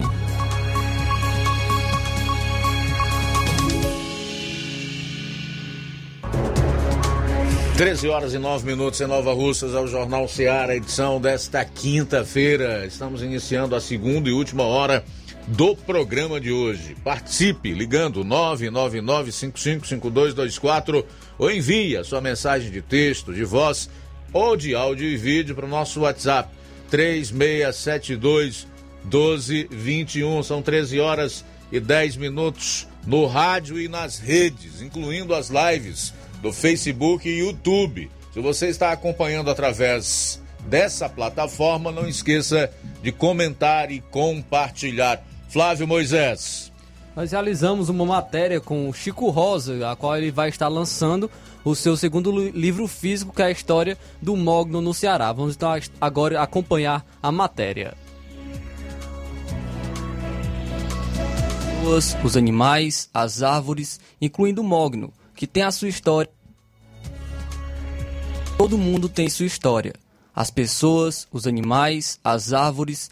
Treze horas e nove minutos em Nova Russas ao Jornal Ceará, edição desta quinta-feira. Estamos iniciando a segunda e última hora do programa de hoje. Participe ligando 999555224 ou envie a sua mensagem de texto, de voz ou de áudio e vídeo para o nosso WhatsApp 3672 1221. São 13 horas e 10 minutos no rádio e nas redes, incluindo as lives do Facebook e YouTube. Se você está acompanhando através dessa plataforma, não esqueça de comentar e compartilhar. Flávio Moisés. Nós realizamos uma matéria com o Chico Rosa, a qual ele vai estar lançando o seu segundo livro físico, que é a história do Mogno no Ceará. Vamos então agora acompanhar a matéria. Os animais, as árvores, incluindo o Mogno, que tem a sua história. Todo mundo tem sua história. As pessoas, os animais, as árvores,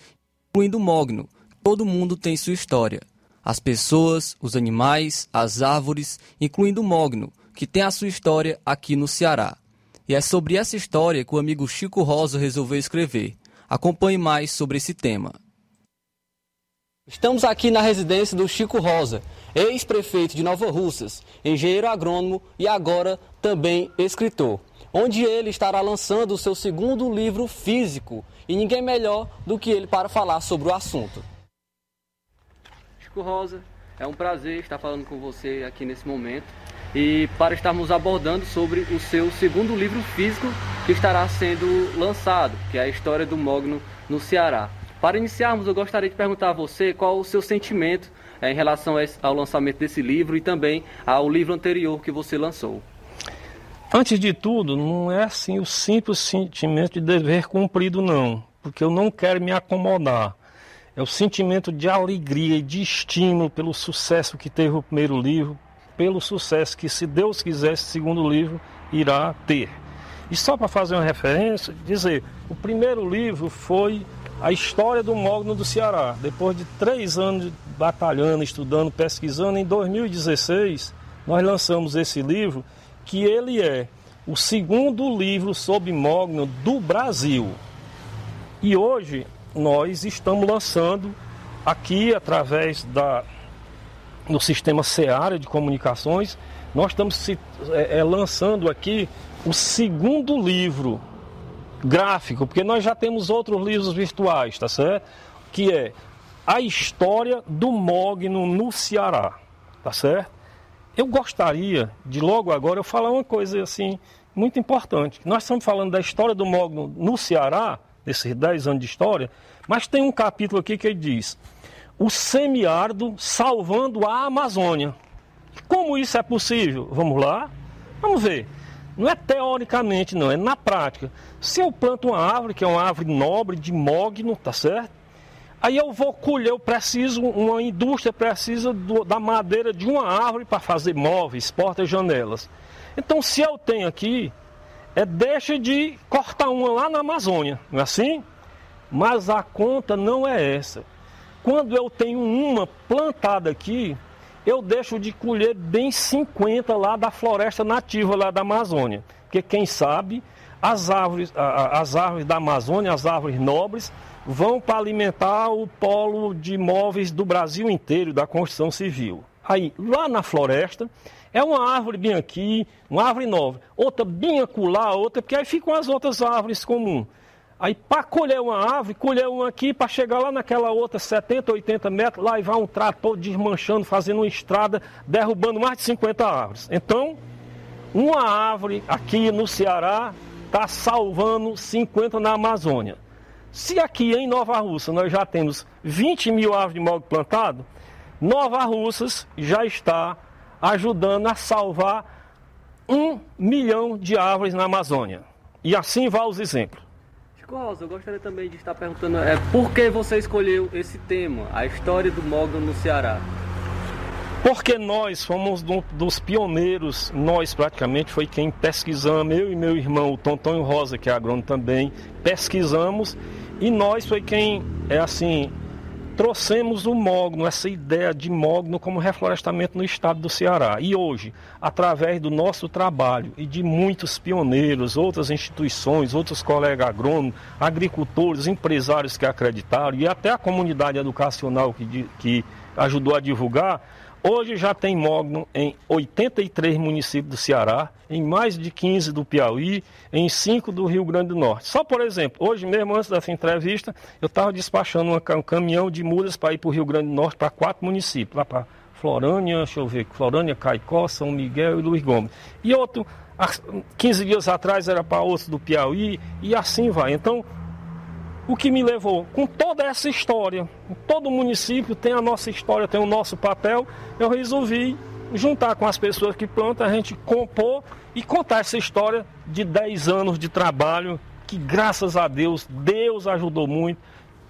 incluindo o Mogno. Todo mundo tem sua história. As pessoas, os animais, as árvores, incluindo o Mogno, que tem a sua história aqui no Ceará. E é sobre essa história que o amigo Chico Rosa resolveu escrever. Acompanhe mais sobre esse tema. Estamos aqui na residência do Chico Rosa, ex-prefeito de Nova Russas, engenheiro agrônomo e agora também escritor, onde ele estará lançando o seu segundo livro físico e ninguém melhor do que ele para falar sobre o assunto. Chico Rosa, é um prazer estar falando com você aqui nesse momento e para estarmos abordando sobre o seu segundo livro físico que estará sendo lançado, que é a história do Mogno no Ceará. Para iniciarmos, eu gostaria de perguntar a você qual o seu sentimento é, em relação ao lançamento desse livro e também ao livro anterior que você lançou. Antes de tudo, não é assim o simples sentimento de dever cumprido, não, porque eu não quero me acomodar. É o sentimento de alegria e de estímulo pelo sucesso que teve o primeiro livro, pelo sucesso que, se Deus quiser, esse segundo livro irá ter. E só para fazer uma referência, dizer, o primeiro livro foi a história do Mogno do Ceará. Depois de três anos batalhando, estudando, pesquisando, em 2016 nós lançamos esse livro, que ele é o segundo livro sobre Mogno do Brasil. E hoje nós estamos lançando aqui através da no sistema Seara de comunicações, nós estamos é, é, lançando aqui o segundo livro gráfico, porque nós já temos outros livros virtuais, tá certo? Que é a história do Mogno no Ceará, tá certo? Eu gostaria de logo agora eu falar uma coisa assim muito importante. Nós estamos falando da história do Mogno no Ceará, desses 10 anos de história, mas tem um capítulo aqui que ele diz: o semiárido salvando a Amazônia. Como isso é possível? Vamos lá? Vamos ver. Não é teoricamente, não, é na prática. Se eu planto uma árvore, que é uma árvore nobre, de mogno, tá certo? Aí eu vou colher, eu preciso, uma indústria precisa do, da madeira de uma árvore para fazer móveis, portas e janelas. Então, se eu tenho aqui, é deixa de cortar uma lá na Amazônia, não é assim? Mas a conta não é essa. Quando eu tenho uma plantada aqui, eu deixo de colher bem 50 lá da floresta nativa lá da Amazônia. Porque quem sabe as árvores, as árvores da Amazônia, as árvores nobres, vão para alimentar o polo de imóveis do Brasil inteiro, da construção civil. Aí, lá na floresta, é uma árvore bem aqui, uma árvore nova, outra bem acolá, outra, porque aí ficam as outras árvores comuns. Aí, para colher uma árvore, colher uma aqui, para chegar lá naquela outra 70, 80 metros, lá e vai um trator desmanchando, fazendo uma estrada, derrubando mais de 50 árvores. Então, uma árvore aqui no Ceará está salvando 50 na Amazônia. Se aqui em Nova Russa nós já temos 20 mil árvores de mogno plantado, Nova Russas já está ajudando a salvar um milhão de árvores na Amazônia. E assim vai os exemplos. Chico Rosa, eu gostaria também de estar perguntando é, por que você escolheu esse tema, a história do mogno no Ceará? Porque nós fomos um dos pioneiros, nós praticamente foi quem pesquisamos, eu e meu irmão, o Tontonho Rosa, que é agrônomo também, pesquisamos e nós foi quem, é assim, trouxemos o mogno, essa ideia de mogno como reflorestamento no estado do Ceará. E hoje, através do nosso trabalho e de muitos pioneiros, outras instituições, outros colegas agrônomos, agricultores, empresários que acreditaram e até a comunidade educacional que, que ajudou a divulgar, Hoje já tem mogno em 83 municípios do Ceará, em mais de 15 do Piauí, em 5 do Rio Grande do Norte. Só por exemplo, hoje mesmo antes dessa entrevista, eu estava despachando um caminhão de mudas para ir para o Rio Grande do Norte, para quatro municípios, lá para Florânia, deixa eu ver, Florânia, Caicó, São Miguel e Luiz Gomes. E outro, 15 dias atrás era para outro do Piauí, e assim vai. Então, o que me levou, com toda essa história, todo município tem a nossa história, tem o nosso papel, eu resolvi juntar com as pessoas que plantam, a gente compor e contar essa história de 10 anos de trabalho, que graças a Deus, Deus ajudou muito.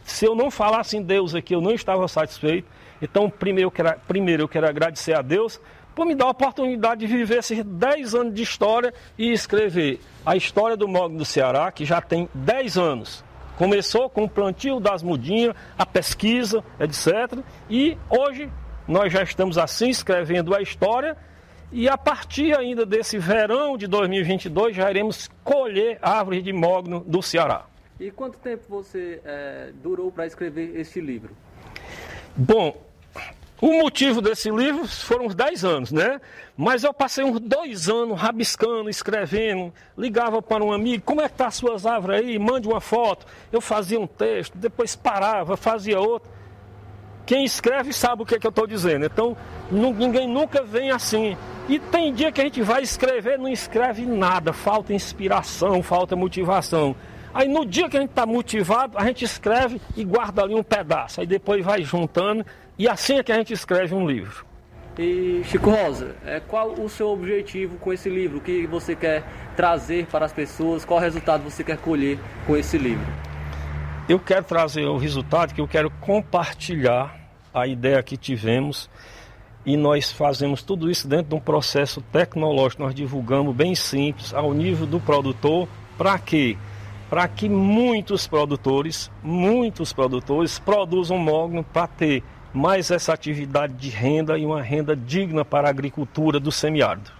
Se eu não falasse em Deus aqui, eu não estava satisfeito. Então, primeiro eu quero, primeiro eu quero agradecer a Deus por me dar a oportunidade de viver esses 10 anos de história e escrever a história do Mogno do Ceará, que já tem 10 anos. Começou com o plantio das mudinhas, a pesquisa, etc. E hoje nós já estamos assim escrevendo a história e a partir ainda desse verão de 2022 já iremos colher árvores de mogno do Ceará. E quanto tempo você é, durou para escrever este livro? Bom, o motivo desse livro foram uns 10 anos, né? Mas eu passei uns dois anos rabiscando, escrevendo, ligava para um amigo, como é que tá as suas árvores aí? Mande uma foto. Eu fazia um texto, depois parava, fazia outro. Quem escreve sabe o que, é que eu estou dizendo. Então, ninguém nunca vem assim. E tem dia que a gente vai escrever, não escreve nada, falta inspiração, falta motivação. Aí no dia que a gente está motivado, a gente escreve e guarda ali um pedaço. Aí depois vai juntando e assim é que a gente escreve um livro. E Chico Rosa, é, qual o seu objetivo com esse livro? O que você quer trazer para as pessoas? Qual resultado você quer colher com esse livro? Eu quero trazer o resultado que eu quero compartilhar a ideia que tivemos e nós fazemos tudo isso dentro de um processo tecnológico. Nós divulgamos bem simples ao nível do produtor. Para quê? Para que muitos produtores, muitos produtores produzam mogno para ter mais essa atividade de renda e uma renda digna para a agricultura do semiárido.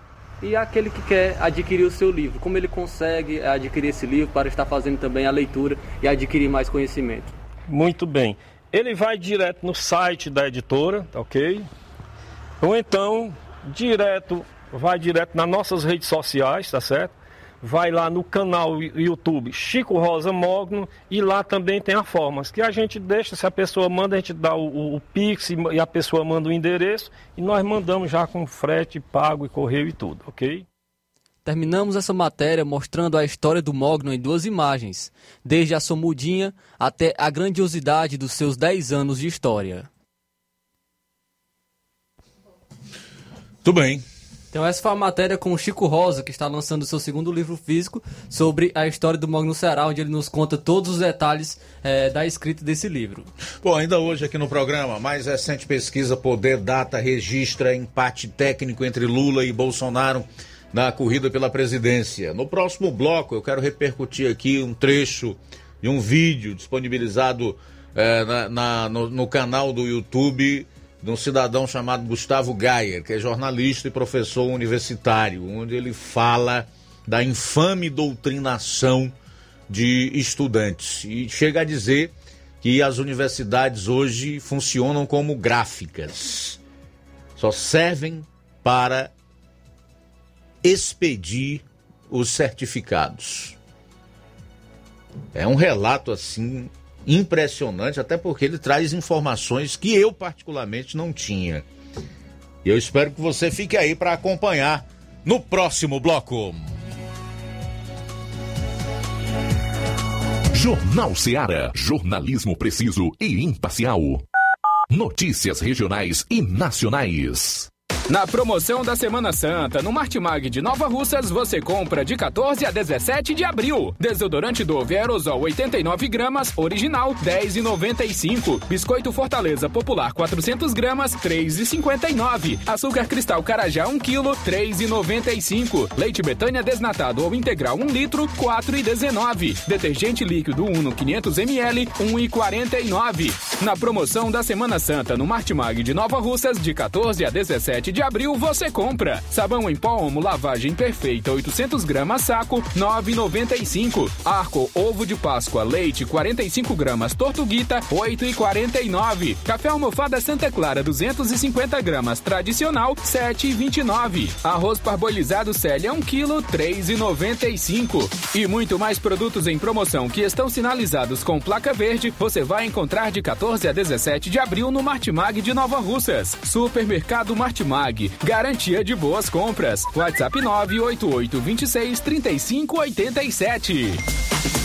E aquele que quer adquirir o seu livro, como ele consegue adquirir esse livro para estar fazendo também a leitura e adquirir mais conhecimento? Muito bem. Ele vai direto no site da editora, tá ok? Ou então, direto, vai direto nas nossas redes sociais, tá certo? Vai lá no canal YouTube Chico Rosa Mogno e lá também tem a forma que a gente deixa, se a pessoa manda, a gente dá o, o, o Pix e a pessoa manda o endereço e nós mandamos já com frete pago e correio e tudo, ok? Terminamos essa matéria mostrando a história do Mogno em duas imagens, desde a sua mudinha até a grandiosidade dos seus 10 anos de história. Tudo bem. Então essa foi a matéria com o Chico Rosa, que está lançando o seu segundo livro físico sobre a história do Mogno Ceará, onde ele nos conta todos os detalhes é, da escrita desse livro. Bom, ainda hoje aqui no programa, mais recente pesquisa Poder Data registra empate técnico entre Lula e Bolsonaro na corrida pela presidência. No próximo bloco eu quero repercutir aqui um trecho de um vídeo disponibilizado é, na, na no, no canal do YouTube de um cidadão chamado Gustavo Gayer, que é jornalista e professor universitário, onde ele fala da infame doutrinação de estudantes. E chega a dizer que as universidades hoje funcionam como gráficas. Só servem para expedir os certificados. É um relato assim impressionante, até porque ele traz informações que eu particularmente não tinha. E eu espero que você fique aí para acompanhar no próximo bloco. Jornal Ceará, jornalismo preciso e imparcial. Notícias regionais e nacionais. Na promoção da Semana Santa, no Martimag de Nova Russas, você compra de 14 a 17 de abril. Desodorante Dove Aerosol 89 gramas, original 10,95. Biscoito Fortaleza Popular 400 gramas, 3,59. Açúcar Cristal Carajá 1 kg, 3,95. Leite Betânia desnatado ou integral 1 litro, 4,19. Detergente líquido Uno 500 ml, 1,49. Na promoção da Semana Santa, no Martimag de Nova Russas, de 14 a 17 de abril você compra. Sabão em pó Omo lavagem perfeita 800 gramas saco 9,95. Arco ovo de Páscoa leite 45 gramas Tortuguita 8,49. Café almofada Santa Clara 250 gramas tradicional 7,29. Arroz parbolizado Célia 1 kg 3,95. E muito mais produtos em promoção que estão sinalizados com placa verde você vai encontrar de 14 a 17 de abril no Martimag de Nova Russas. Supermercado Martimag Garantia de boas compras. WhatsApp 988 26 35 87.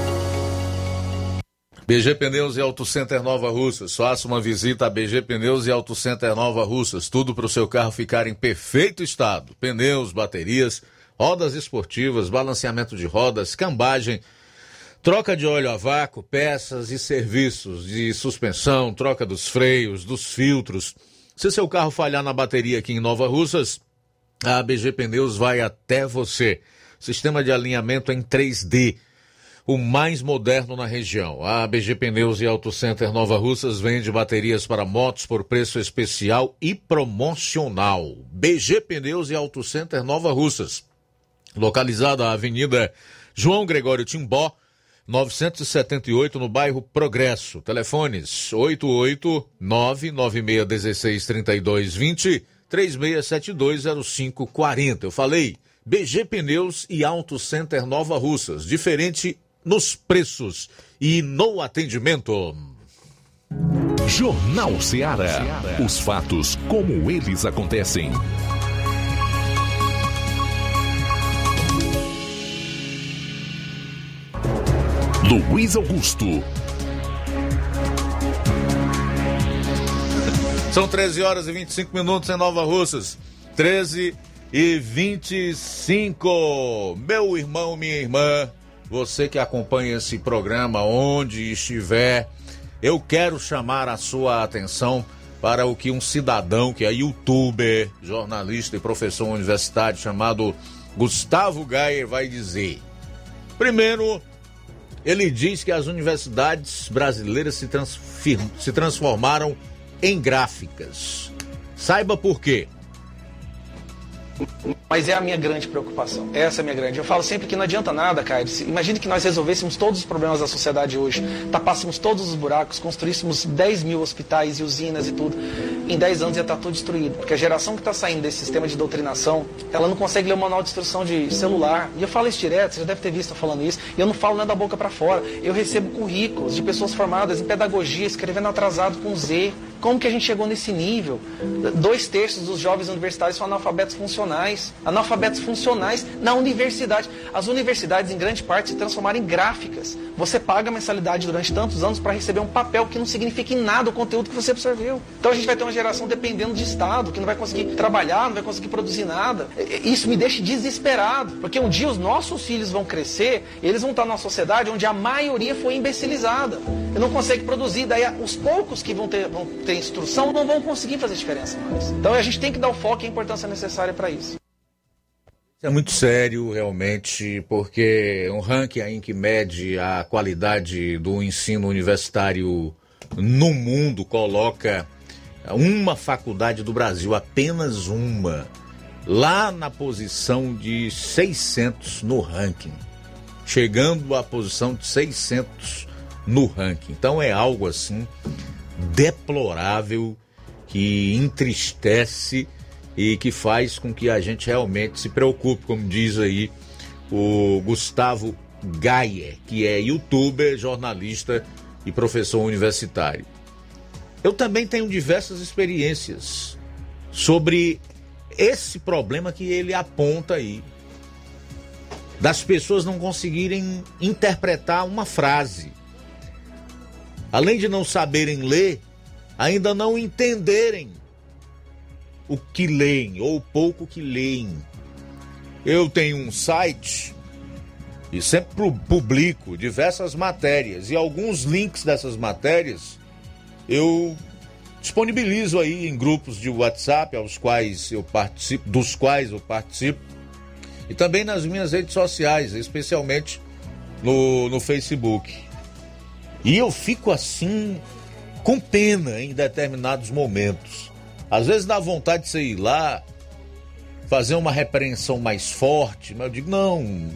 BG Pneus e Auto Center Nova Russas. Faça uma visita a BG Pneus e Auto Center Nova Russas. Tudo para o seu carro ficar em perfeito estado. Pneus, baterias, rodas esportivas, balanceamento de rodas, cambagem, troca de óleo a vácuo, peças e serviços de suspensão, troca dos freios, dos filtros. Se seu carro falhar na bateria aqui em Nova Russas, a BG Pneus vai até você. Sistema de alinhamento em 3D o mais moderno na região. A BG Pneus e Auto Center Nova Russas vende baterias para motos por preço especial e promocional. BG Pneus e Auto Center Nova Russas. Localizada na Avenida João Gregório Timbó, 978, no bairro Progresso. Telefones 889-9616-3220, 36720540. Eu falei, BG Pneus e Auto Center Nova Russas. Diferente nos preços e no atendimento. Jornal Ceará. Os fatos como eles acontecem. Luiz Augusto. São 13 horas e 25 minutos em Nova Russas. 13 e 25. Meu irmão, minha irmã, você que acompanha esse programa onde estiver, eu quero chamar a sua atenção para o que um cidadão que é youtuber, jornalista e professor universitário chamado Gustavo Gayer vai dizer. Primeiro, ele diz que as universidades brasileiras se, se transformaram em gráficas. Saiba por quê. Mas é a minha grande preocupação. Essa é a minha grande. Eu falo sempre que não adianta nada, Caio. Imagine que nós resolvêssemos todos os problemas da sociedade hoje, tapássemos todos os buracos, construíssemos 10 mil hospitais e usinas e tudo. Em 10 anos ia estar tudo destruído. Porque a geração que está saindo desse sistema de doutrinação, ela não consegue ler o manual de instrução de celular. E eu falo isso direto, você já deve ter visto eu falando isso. E eu não falo nada da boca para fora. Eu recebo currículos de pessoas formadas em pedagogia, escrevendo atrasado com Z. Como que a gente chegou nesse nível? Dois terços dos jovens universitários são analfabetos funcionais. Analfabetos funcionais na universidade. As universidades, em grande parte, se transformaram em gráficas. Você paga mensalidade durante tantos anos para receber um papel que não significa em nada o conteúdo que você absorveu. Então a gente vai ter uma geração dependendo de Estado, que não vai conseguir trabalhar, não vai conseguir produzir nada. Isso me deixa desesperado, porque um dia os nossos filhos vão crescer, eles vão estar numa sociedade onde a maioria foi imbecilizada. Não consegue produzir, daí os poucos que vão ter, vão ter instrução não vão conseguir fazer diferença mais. Então a gente tem que dar o foco e a importância necessária para isso. É muito sério, realmente, porque um ranking aí que mede a qualidade do ensino universitário no mundo coloca uma faculdade do Brasil, apenas uma, lá na posição de 600 no ranking, chegando à posição de 600 no ranking. Então é algo assim deplorável que entristece e que faz com que a gente realmente se preocupe, como diz aí o Gustavo Gaia, que é youtuber, jornalista e professor universitário. Eu também tenho diversas experiências sobre esse problema que ele aponta aí. Das pessoas não conseguirem interpretar uma frase. Além de não saberem ler, ainda não entenderem o que leem ou o pouco que leem. Eu tenho um site e sempre publico diversas matérias e alguns links dessas matérias eu disponibilizo aí em grupos de WhatsApp aos quais eu participo, dos quais eu participo e também nas minhas redes sociais, especialmente no, no Facebook. E eu fico assim com pena em determinados momentos às vezes dá vontade de você ir lá, fazer uma repreensão mais forte, mas eu digo, não,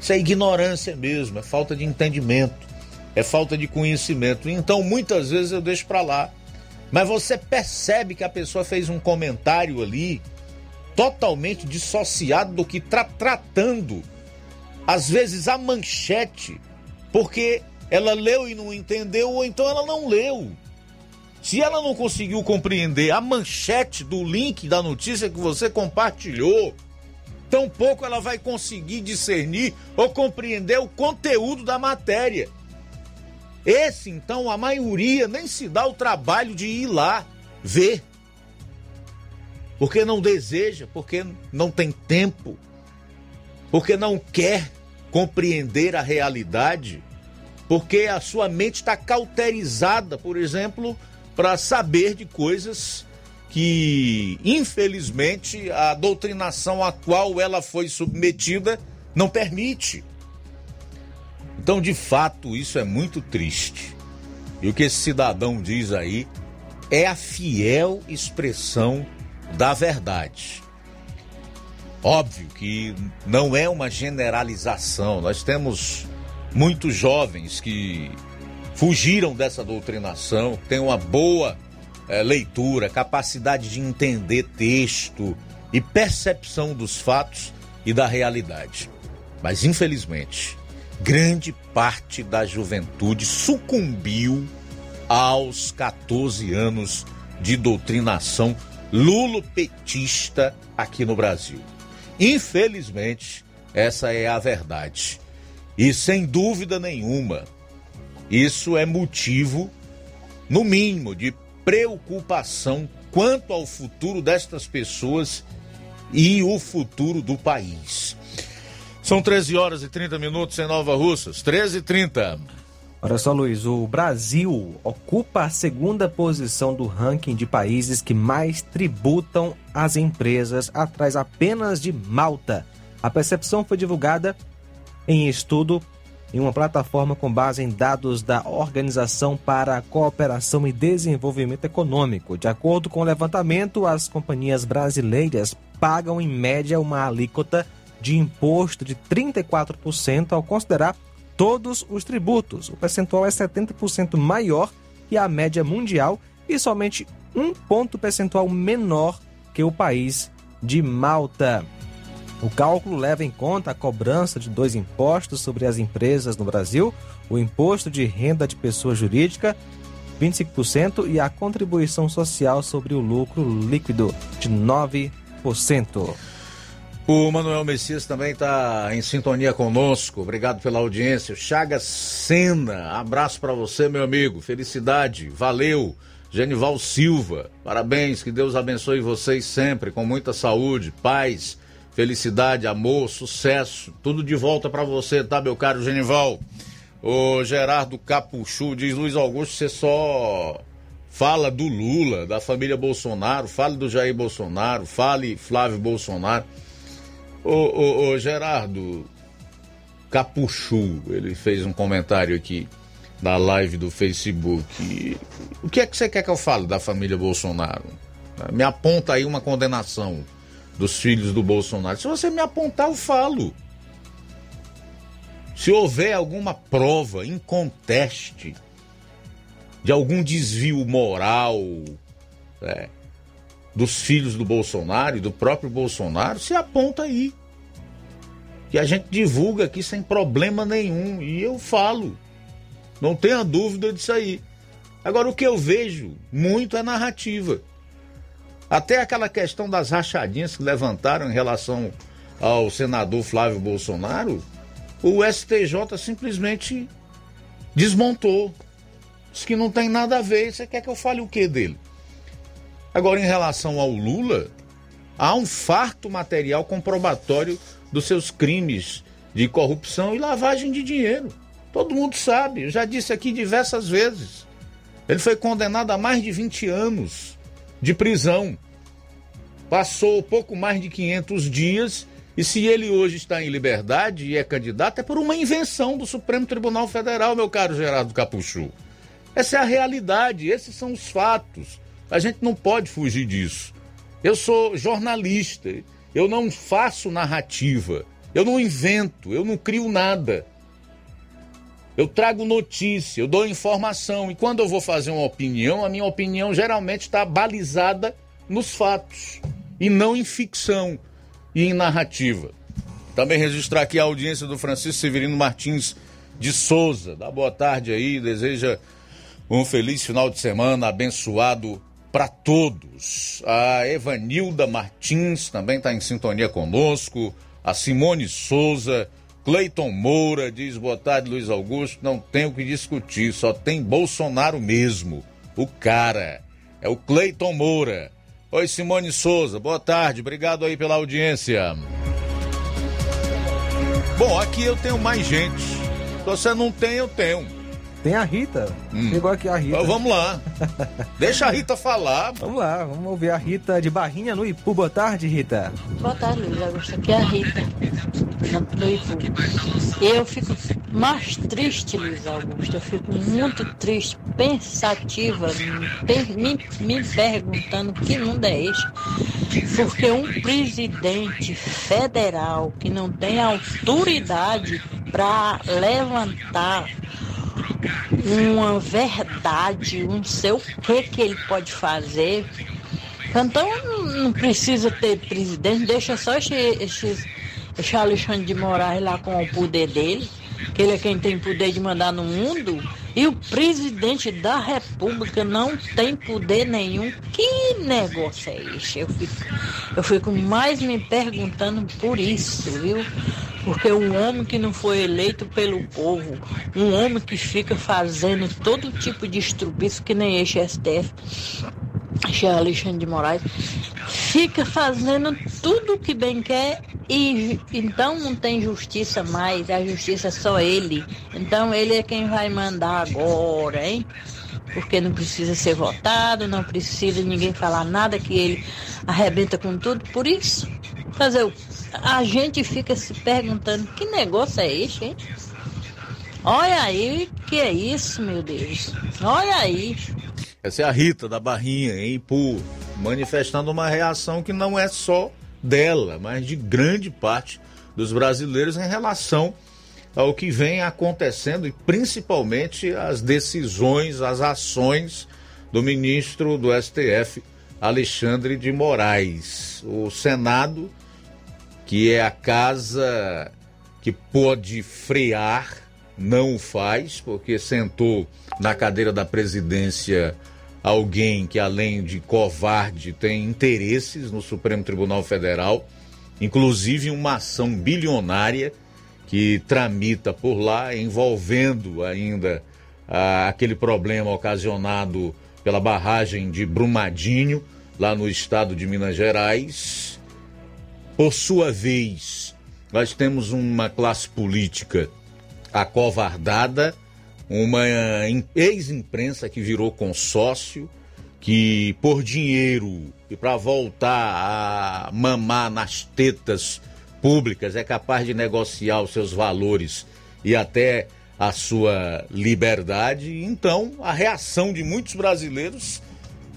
isso é ignorância mesmo, é falta de entendimento, é falta de conhecimento. Então muitas vezes eu deixo para lá. Mas você percebe que a pessoa fez um comentário ali totalmente dissociado do que está tratando, às vezes a manchete, porque ela leu e não entendeu, ou então ela não leu. Se ela não conseguiu compreender a manchete do link da notícia que você compartilhou, tampouco ela vai conseguir discernir ou compreender o conteúdo da matéria. Esse, então, a maioria nem se dá o trabalho de ir lá ver. Porque não deseja, porque não tem tempo, porque não quer compreender a realidade, porque a sua mente está cauterizada, por exemplo, para saber de coisas que, infelizmente, a doutrinação a qual ela foi submetida não permite. Então, de fato, isso é muito triste. E o que esse cidadão diz aí é a fiel expressão da verdade. Óbvio que não é uma generalização. Nós temos muitos jovens que fugiram dessa doutrinação, têm uma boa é, leitura, capacidade de entender texto e percepção dos fatos e da realidade. Mas, infelizmente, grande parte da juventude sucumbiu aos 14 anos de doutrinação lulopetista aqui no Brasil. Infelizmente, essa é a verdade. E sem dúvida nenhuma, isso é motivo, no mínimo, de preocupação quanto ao futuro destas pessoas e o futuro do país. São 13 horas e 30 minutos em Nova Russas, 13 e 30. Olha só, Luiz, o Brasil ocupa a segunda posição do ranking de países que mais tributam as empresas, atrás apenas de Malta. A percepção foi divulgada em estudo em uma plataforma com base em dados da Organização para a Cooperação e Desenvolvimento Econômico. De acordo com o levantamento, as companhias brasileiras pagam em média uma alíquota de imposto de 34% ao considerar todos os tributos. O percentual é 70% maior que a média mundial e somente um ponto percentual menor que o país de Malta. O cálculo leva em conta a cobrança de dois impostos sobre as empresas no Brasil: o imposto de renda de pessoa jurídica, 25%, e a contribuição social sobre o lucro líquido, de 9%. O Manuel Messias também está em sintonia conosco. Obrigado pela audiência. Chagas Sena, abraço para você, meu amigo. Felicidade, valeu. Genival Silva, parabéns, que Deus abençoe vocês sempre, com muita saúde, paz felicidade, amor, sucesso, tudo de volta para você, tá, meu caro Genival? O Gerardo Capuchu diz: Luiz Augusto, você só fala do Lula, da família Bolsonaro, fale do Jair Bolsonaro, fale Flávio Bolsonaro. O, o Gerardo Capuchu, ele fez um comentário aqui na live do Facebook. O que é que você quer que eu fale da família Bolsonaro? Me aponta aí uma condenação dos filhos do Bolsonaro. Se você me apontar, eu falo. Se houver alguma prova inconteste de algum desvio moral é, dos filhos do Bolsonaro e do próprio Bolsonaro, se aponta aí. Que a gente divulga aqui sem problema nenhum. E eu falo. Não tenha dúvida disso aí. Agora, o que eu vejo muito é narrativa. Até aquela questão das rachadinhas que levantaram em relação ao senador Flávio Bolsonaro, o STJ simplesmente desmontou. Diz que não tem nada a ver. Você quer que eu fale o que dele? Agora, em relação ao Lula, há um farto material comprobatório dos seus crimes de corrupção e lavagem de dinheiro. Todo mundo sabe, eu já disse aqui diversas vezes. Ele foi condenado a mais de 20 anos de prisão. Passou pouco mais de 500 dias e se ele hoje está em liberdade e é candidato, é por uma invenção do Supremo Tribunal Federal, meu caro Gerardo Capuchu. Essa é a realidade, esses são os fatos. A gente não pode fugir disso. Eu sou jornalista, eu não faço narrativa, eu não invento, eu não crio nada. Eu trago notícia, eu dou informação. E quando eu vou fazer uma opinião, a minha opinião geralmente está balizada nos fatos. e não em ficção e em narrativa. Também registrar aqui a audiência do Francisco Severino Martins de Souza. Dá boa tarde aí, deseja um feliz final de semana abençoado para todos. A Evanilda Martins também está em sintonia conosco. A Simone Souza, Cleiton Moura diz boa tarde, Luiz Augusto. Não tem o que discutir, só tem Bolsonaro mesmo. O cara é o Cleiton Moura. Oi, Simone Souza, boa tarde, obrigado aí pela audiência. Bom, aqui eu tenho mais gente. Se você não tem, eu tenho. Tem a Rita. Hum. Chegou aqui a Rita. Então, vamos lá. Deixa a Rita falar. Vamos lá, vamos ouvir a Rita de Barrinha no Ipu. Boa tarde, Rita. Boa tarde, Luiz Augusto. Aqui é a Rita, do Ipu. Eu fico mais triste, Luiz Augusto. Eu fico muito triste, pensativa, me, me perguntando que mundo é este. Porque um presidente federal que não tem autoridade para levantar uma verdade, um sei o que que ele pode fazer. Então não precisa ter presidente, deixa só esse, esse, esse Alexandre de Moraes lá com o poder dele, que ele é quem tem poder de mandar no mundo, e o presidente da república não tem poder nenhum. Que negócio é esse? Eu fico, eu fico mais me perguntando por isso, viu? Porque um homem que não foi eleito pelo povo, um homem que fica fazendo todo tipo de estrupiço, que nem este STF, este Alexandre de Moraes, fica fazendo tudo o que bem quer e então não tem justiça mais, a justiça é só ele. Então ele é quem vai mandar agora, hein? Porque não precisa ser votado, não precisa ninguém falar nada, que ele arrebenta com tudo. Por isso, fazer a gente fica se perguntando que negócio é esse, hein? Olha aí, que é isso, meu Deus? Olha aí. Essa é a Rita da Barrinha, em Ipu, manifestando uma reação que não é só dela, mas de grande parte dos brasileiros em relação ao que vem acontecendo e principalmente as decisões, as ações do ministro do STF, Alexandre de Moraes. O Senado que é a casa que pode frear, não o faz, porque sentou na cadeira da presidência alguém que, além de covarde, tem interesses no Supremo Tribunal Federal, inclusive uma ação bilionária que tramita por lá, envolvendo ainda ah, aquele problema ocasionado pela barragem de Brumadinho, lá no estado de Minas Gerais, por sua vez, nós temos uma classe política acovardada, uma ex-imprensa que virou consórcio, que por dinheiro e para voltar a mamar nas tetas públicas é capaz de negociar os seus valores e até a sua liberdade. Então, a reação de muitos brasileiros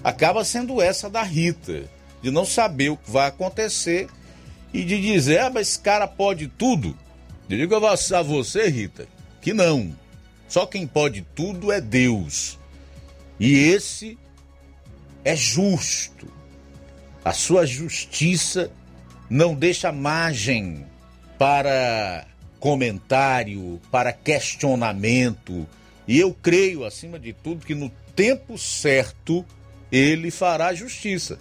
acaba sendo essa da Rita, de não saber o que vai acontecer e de dizer, ah, mas esse cara pode tudo. Eu digo a você, Rita, que não. Só quem pode tudo é Deus. E esse é justo. A sua justiça não deixa margem para comentário, para questionamento. E eu creio, acima de tudo, que no tempo certo ele fará justiça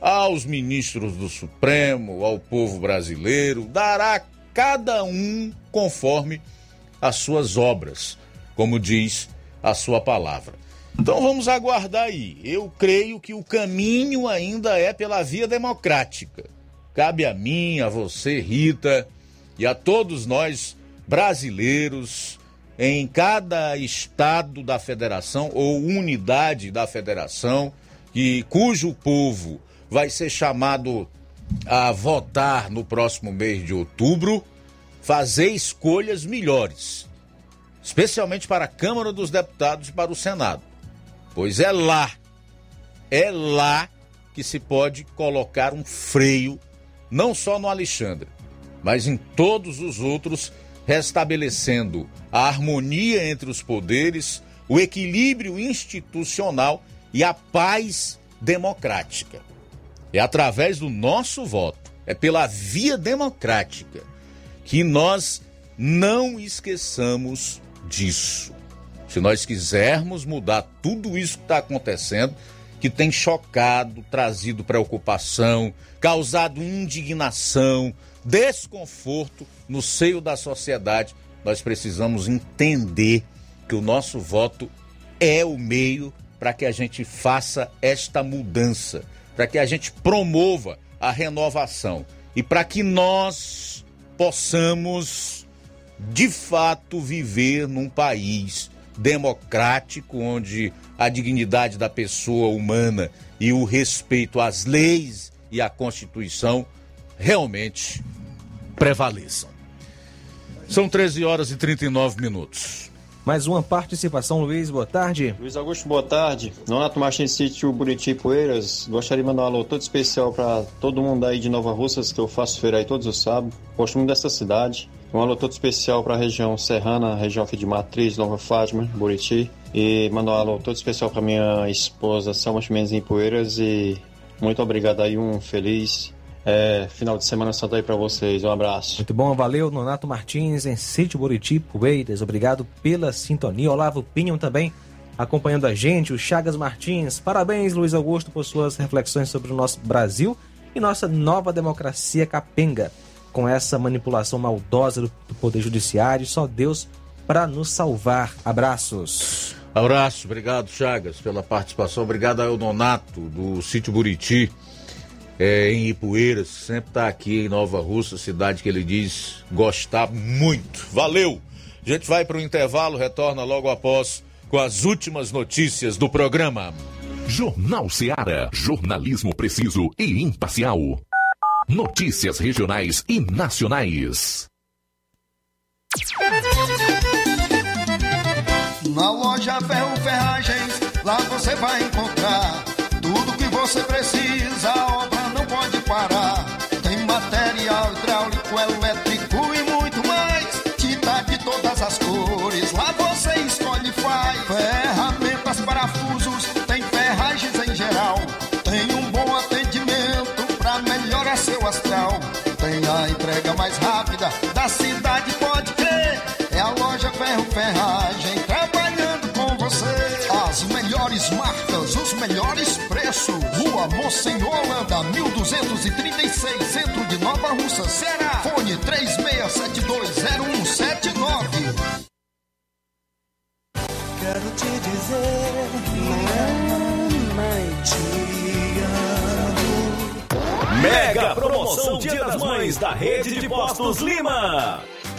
aos ministros do Supremo, ao povo brasileiro, dará cada um conforme as suas obras, como diz a sua palavra. Então vamos aguardar aí. Eu creio que o caminho ainda é pela via democrática. Cabe a mim, a você, Rita, e a todos nós brasileiros em cada estado da federação ou unidade da federação, que cujo povo vai ser chamado a votar no próximo mês de outubro, fazer escolhas melhores, especialmente para a Câmara dos Deputados e para o Senado. Pois é lá, é lá que se pode colocar um freio, não só no Alexandre, mas em todos os outros, restabelecendo a harmonia entre os poderes, o equilíbrio institucional e a paz democrática. É através do nosso voto, é pela via democrática que nós não esqueçamos disso. Se nós quisermos mudar tudo isso que está acontecendo, que tem chocado, trazido preocupação, causado indignação, desconforto no seio da sociedade, nós precisamos entender que o nosso voto é o meio para que a gente faça esta mudança, para que a gente promova a renovação e para que nós possamos de fato viver num país democrático onde a dignidade da pessoa humana e o respeito às leis e à Constituição realmente prevaleçam. São 13 horas e 39 minutos. Mais uma participação, Luiz, boa tarde. Luiz Augusto, boa tarde. Nonato Martins Sítio Buriti Poeiras. Gostaria de mandar um alô todo especial para todo mundo aí de Nova Russas, que eu faço feira aí todos os sábados. Gosto muito dessa cidade. Um alô todo especial para a região serrana, região aqui de Matriz, Nova Fátima, Buriti. E mandar um alô todo especial para minha esposa, Selma Chimenez em Poeiras. E muito obrigado aí, um feliz é, final de semana santa aí para vocês. Um abraço. Muito bom, valeu, Nonato Martins, em Sítio Buriti, Poeiras. Obrigado pela sintonia. Olavo Pinham também acompanhando a gente. O Chagas Martins. Parabéns, Luiz Augusto, por suas reflexões sobre o nosso Brasil e nossa nova democracia capenga. Com essa manipulação maldosa do Poder Judiciário, só Deus para nos salvar. Abraços. Abraço, obrigado, Chagas, pela participação. Obrigado ao Nonato, do Sítio Buriti é, em Ipueiras, sempre está aqui em Nova Russa, cidade que ele diz gostar muito. Valeu! A gente vai para o intervalo, retorna logo após com as últimas notícias do programa. Jornal Seara. Jornalismo preciso e imparcial. Notícias regionais e nacionais. Na loja Ferro Ferragens, lá você vai encontrar tudo que você precisa. A obra não pode parar. Tem material hidráulico, elétrico e muito mais. Tinta de todas as cores, Rua Monsenhor Holanda, 1236, centro de Nova Russa, Ceará. Fone 36720179. Quero te dizer, mamãe, te amo. Mega promoção Dia das Mães da Rede de Postos Lima.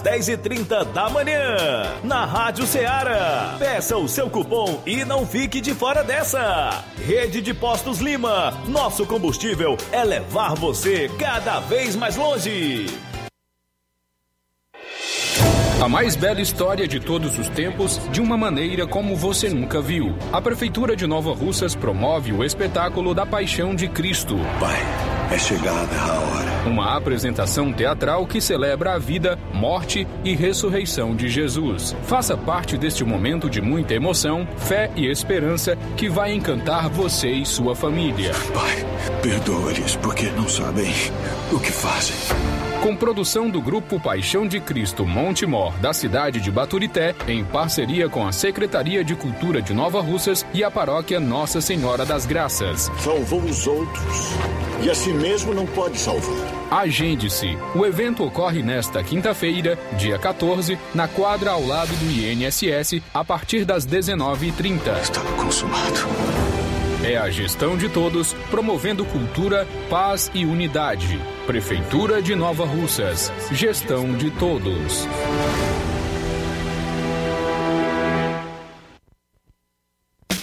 10h30 da manhã, na Rádio Ceará. Peça o seu cupom e não fique de fora dessa. Rede de Postos Lima, nosso combustível é levar você cada vez mais longe. A mais bela história de todos os tempos, de uma maneira como você nunca viu. A Prefeitura de Nova Russas promove o espetáculo da Paixão de Cristo. Pai, é chegada a hora. Uma apresentação teatral que celebra a vida, morte e ressurreição de Jesus. Faça parte deste momento de muita emoção, fé e esperança que vai encantar você e sua família. Pai, perdoa-lhes porque não sabem o que fazem. Com produção do Grupo Paixão de Cristo Monte Mor, da cidade de Baturité, em parceria com a Secretaria de Cultura de Nova Russas e a Paróquia Nossa Senhora das Graças. Salvou os outros e a si mesmo não pode salvar. Agende-se. O evento ocorre nesta quinta-feira, dia 14, na quadra ao lado do INSS, a partir das 19h30. Está consumado. É a gestão de todos, promovendo cultura, paz e unidade. Prefeitura de Nova Russas. Gestão de todos.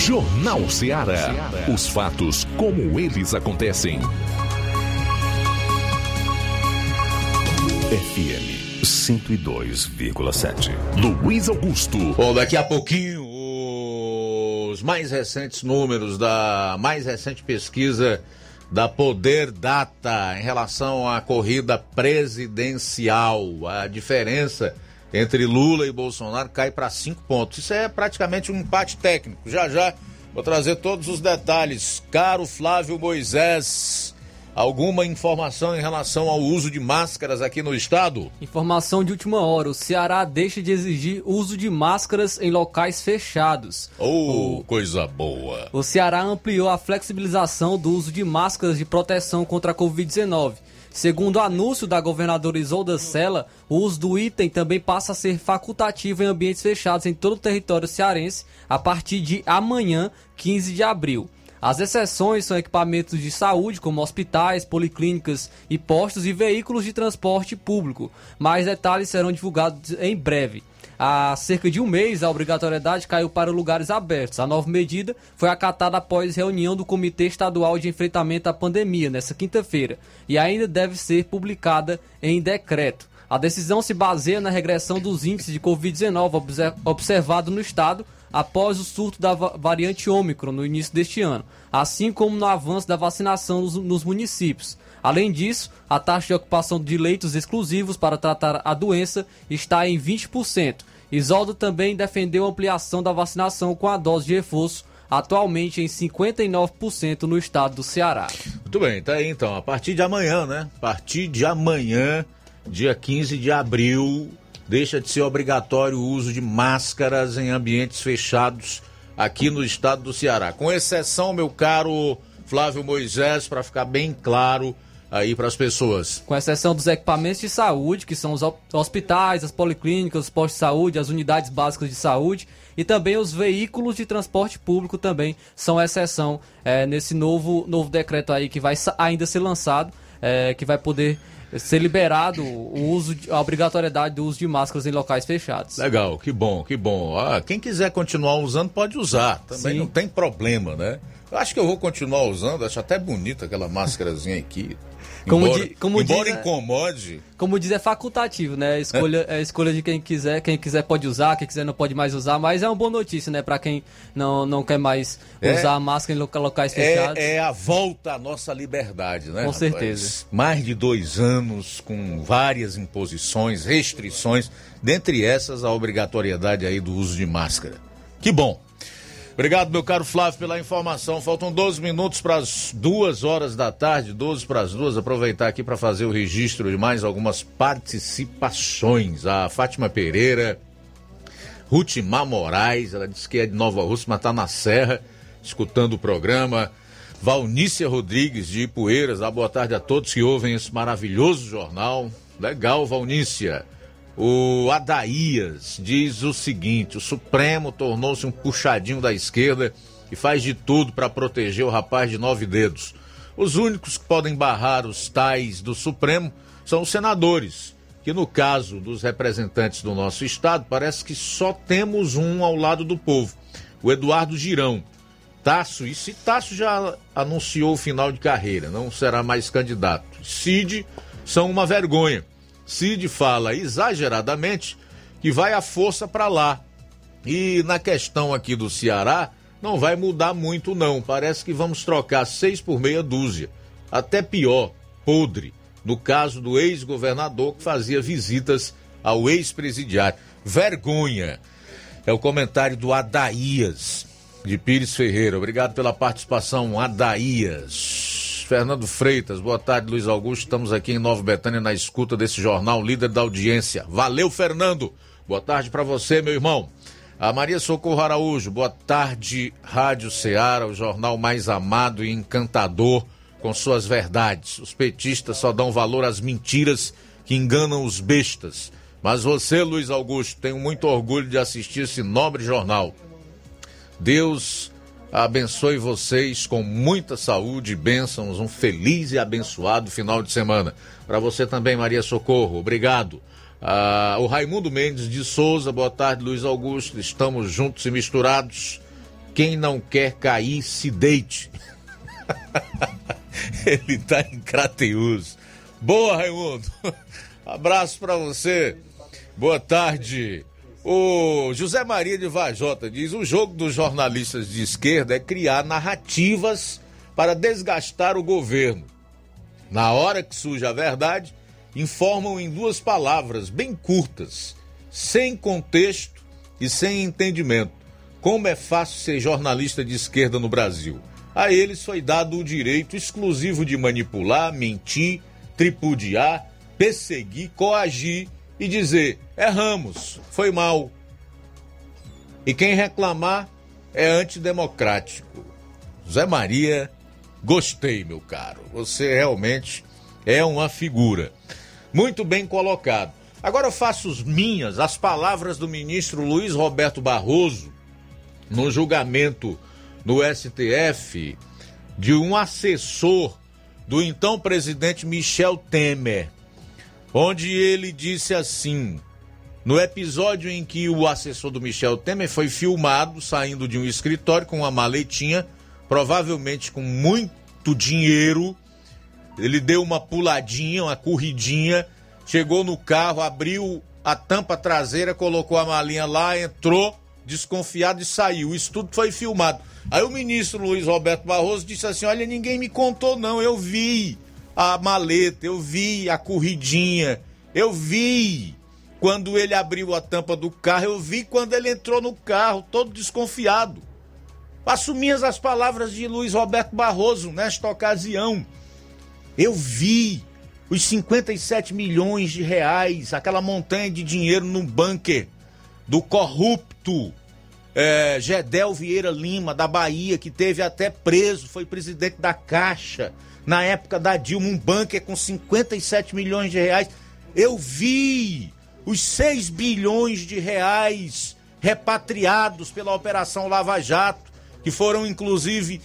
Jornal Ceará. Os fatos como eles acontecem. FM 102,7. Luiz Augusto. Bom, daqui a pouquinho, os mais recentes números da mais recente pesquisa da Poder Data em relação à corrida presidencial. A diferença entre Lula e Bolsonaro cai para cinco pontos. Isso é praticamente um empate técnico. Já já vou trazer todos os detalhes. Caro Flávio Moisés, alguma informação em relação ao uso de máscaras aqui no estado? Informação de última hora: o Ceará deixa de exigir uso de máscaras em locais fechados. Oh, o... coisa boa! O Ceará ampliou a flexibilização do uso de máscaras de proteção contra a Covid-19. Segundo o anúncio da governadora Isolda Sela, o uso do item também passa a ser facultativo em ambientes fechados em todo o território cearense a partir de amanhã, 15 de abril. As exceções são equipamentos de saúde, como hospitais, policlínicas e postos e veículos de transporte público. Mais detalhes serão divulgados em breve. Há cerca de um mês, a obrigatoriedade caiu para lugares abertos. A nova medida foi acatada após reunião do Comitê Estadual de Enfrentamento à Pandemia, nesta quinta-feira, e ainda deve ser publicada em decreto. A decisão se baseia na regressão dos índices de Covid-19 observado no estado após o surto da variante Ômicron no início deste ano, assim como no avanço da vacinação nos, nos municípios. Além disso, a taxa de ocupação de leitos exclusivos para tratar a doença está em 20%. Isoldo também defendeu a ampliação da vacinação com a dose de reforço, atualmente em 59% no estado do Ceará. Muito bem, tá aí então. A partir de amanhã, né? A partir de amanhã, dia 15 de abril, deixa de ser obrigatório o uso de máscaras em ambientes fechados aqui no estado do Ceará. Com exceção, meu caro Flávio Moisés, para ficar bem claro aí para as pessoas. Com exceção dos equipamentos de saúde, que são os hospitais, as policlínicas, os postos de saúde, as unidades básicas de saúde e também os veículos de transporte público também são exceção é, nesse novo, novo decreto aí que vai ainda ser lançado, é, que vai poder ser liberado o uso, a obrigatoriedade do uso de máscaras em locais fechados. Legal, que bom, que bom. Ah, quem quiser continuar usando pode usar, também Sim. não tem problema, né? Eu acho que eu vou continuar usando, acho até bonita aquela máscarazinha aqui. Como embora, di, como embora diz, é- incomode. Como diz, é facultativo, né? A escolha, é. a escolha de quem quiser. Quem quiser pode usar, quem quiser não pode mais usar. Mas é uma boa notícia, né? Pra quem não, não quer mais é, usar a máscara em locais é, fechados. É, é a volta à nossa liberdade, né? Com certeza. Mais de dois anos com várias imposições, restrições. Dentre essas, a obrigatoriedade aí do uso de máscara. Que bom. Obrigado, meu caro Flávio, pela informação. Faltam 12 minutos para as duas horas da tarde, 12 para as duas. Aproveitar aqui para fazer o registro de mais algumas participações. A Fátima Pereira, Rutimar Moraes, ela disse que é de Nova Rússia, mas está na Serra, escutando o programa. Valnícia Rodrigues de Ipueiras. Ah, boa tarde a todos que ouvem esse maravilhoso jornal. Legal, Valnícia. O Adaías diz o seguinte: o Supremo tornou-se um puxadinho da esquerda e faz de tudo para proteger o rapaz de nove dedos. Os únicos que podem barrar os tais do Supremo são os senadores, que no caso dos representantes do nosso estado, parece que só temos um ao lado do povo, o Eduardo Girão. Tasso, e se Tasso já anunciou o final de carreira, não será mais candidato. Cid são uma vergonha. Cid fala exageradamente que vai a força para lá. E na questão aqui do Ceará, não vai mudar muito, não. Parece que vamos trocar seis por meia dúzia. Até pior, podre. No caso do ex-governador que fazia visitas ao ex-presidiário. Vergonha. É o comentário do Adaías, de Pires Ferreira. Obrigado pela participação, Adaías. Fernando Freitas, boa tarde, Luiz Augusto. Estamos aqui em Nova Betânia na escuta desse jornal, líder da audiência. Valeu, Fernando. Boa tarde para você, meu irmão. A Maria Socorro Araújo, boa tarde, Rádio Ceará, o jornal mais amado e encantador com suas verdades. Os petistas só dão valor às mentiras que enganam os bestas. Mas você, Luiz Augusto, tenho muito orgulho de assistir esse nobre jornal. Deus abençoe vocês com muita saúde bênçãos. Um feliz e abençoado final de semana. Para você também, Maria Socorro. Obrigado. Ah, o Raimundo Mendes de Souza, boa tarde, Luiz Augusto. Estamos juntos e misturados. Quem não quer cair, se deite. Ele tá em Crateus. Boa, Raimundo. Abraço para você. Boa tarde. O José Maria de Vajota diz: o jogo dos jornalistas de esquerda é criar narrativas para desgastar o governo. Na hora que surge a verdade, informam em duas palavras bem curtas, sem contexto e sem entendimento. Como é fácil ser jornalista de esquerda no Brasil. A eles foi dado o direito exclusivo de manipular, mentir, tripudiar, perseguir, coagir e dizer: erramos, foi mal. E quem reclamar é antidemocrático. Zé Maria, gostei, meu caro. Você realmente é uma figura. Muito bem colocado. Agora eu faço minhas as palavras do ministro Luiz Roberto Barroso no julgamento no STF de um assessor do então presidente Michel Temer, onde ele disse assim: no episódio em que o assessor do Michel Temer foi filmado saindo de um escritório com uma maletinha, provavelmente com muito dinheiro ele deu uma puladinha, uma corridinha, chegou no carro, abriu a tampa traseira, colocou a malinha lá, entrou desconfiado e saiu. Isso tudo foi filmado. Aí o ministro Luiz Roberto Barroso disse assim: Olha, ninguém me contou, não. Eu vi a maleta, eu vi a corridinha, eu vi quando ele abriu a tampa do carro, eu vi quando ele entrou no carro, todo desconfiado. Assumi as palavras de Luiz Roberto Barroso nesta ocasião. Eu vi os 57 milhões de reais, aquela montanha de dinheiro no bunker do corrupto é, Gedel Vieira Lima, da Bahia, que teve até preso, foi presidente da Caixa na época da Dilma, um bunker com 57 milhões de reais. Eu vi os 6 bilhões de reais repatriados pela Operação Lava Jato, que foram inclusive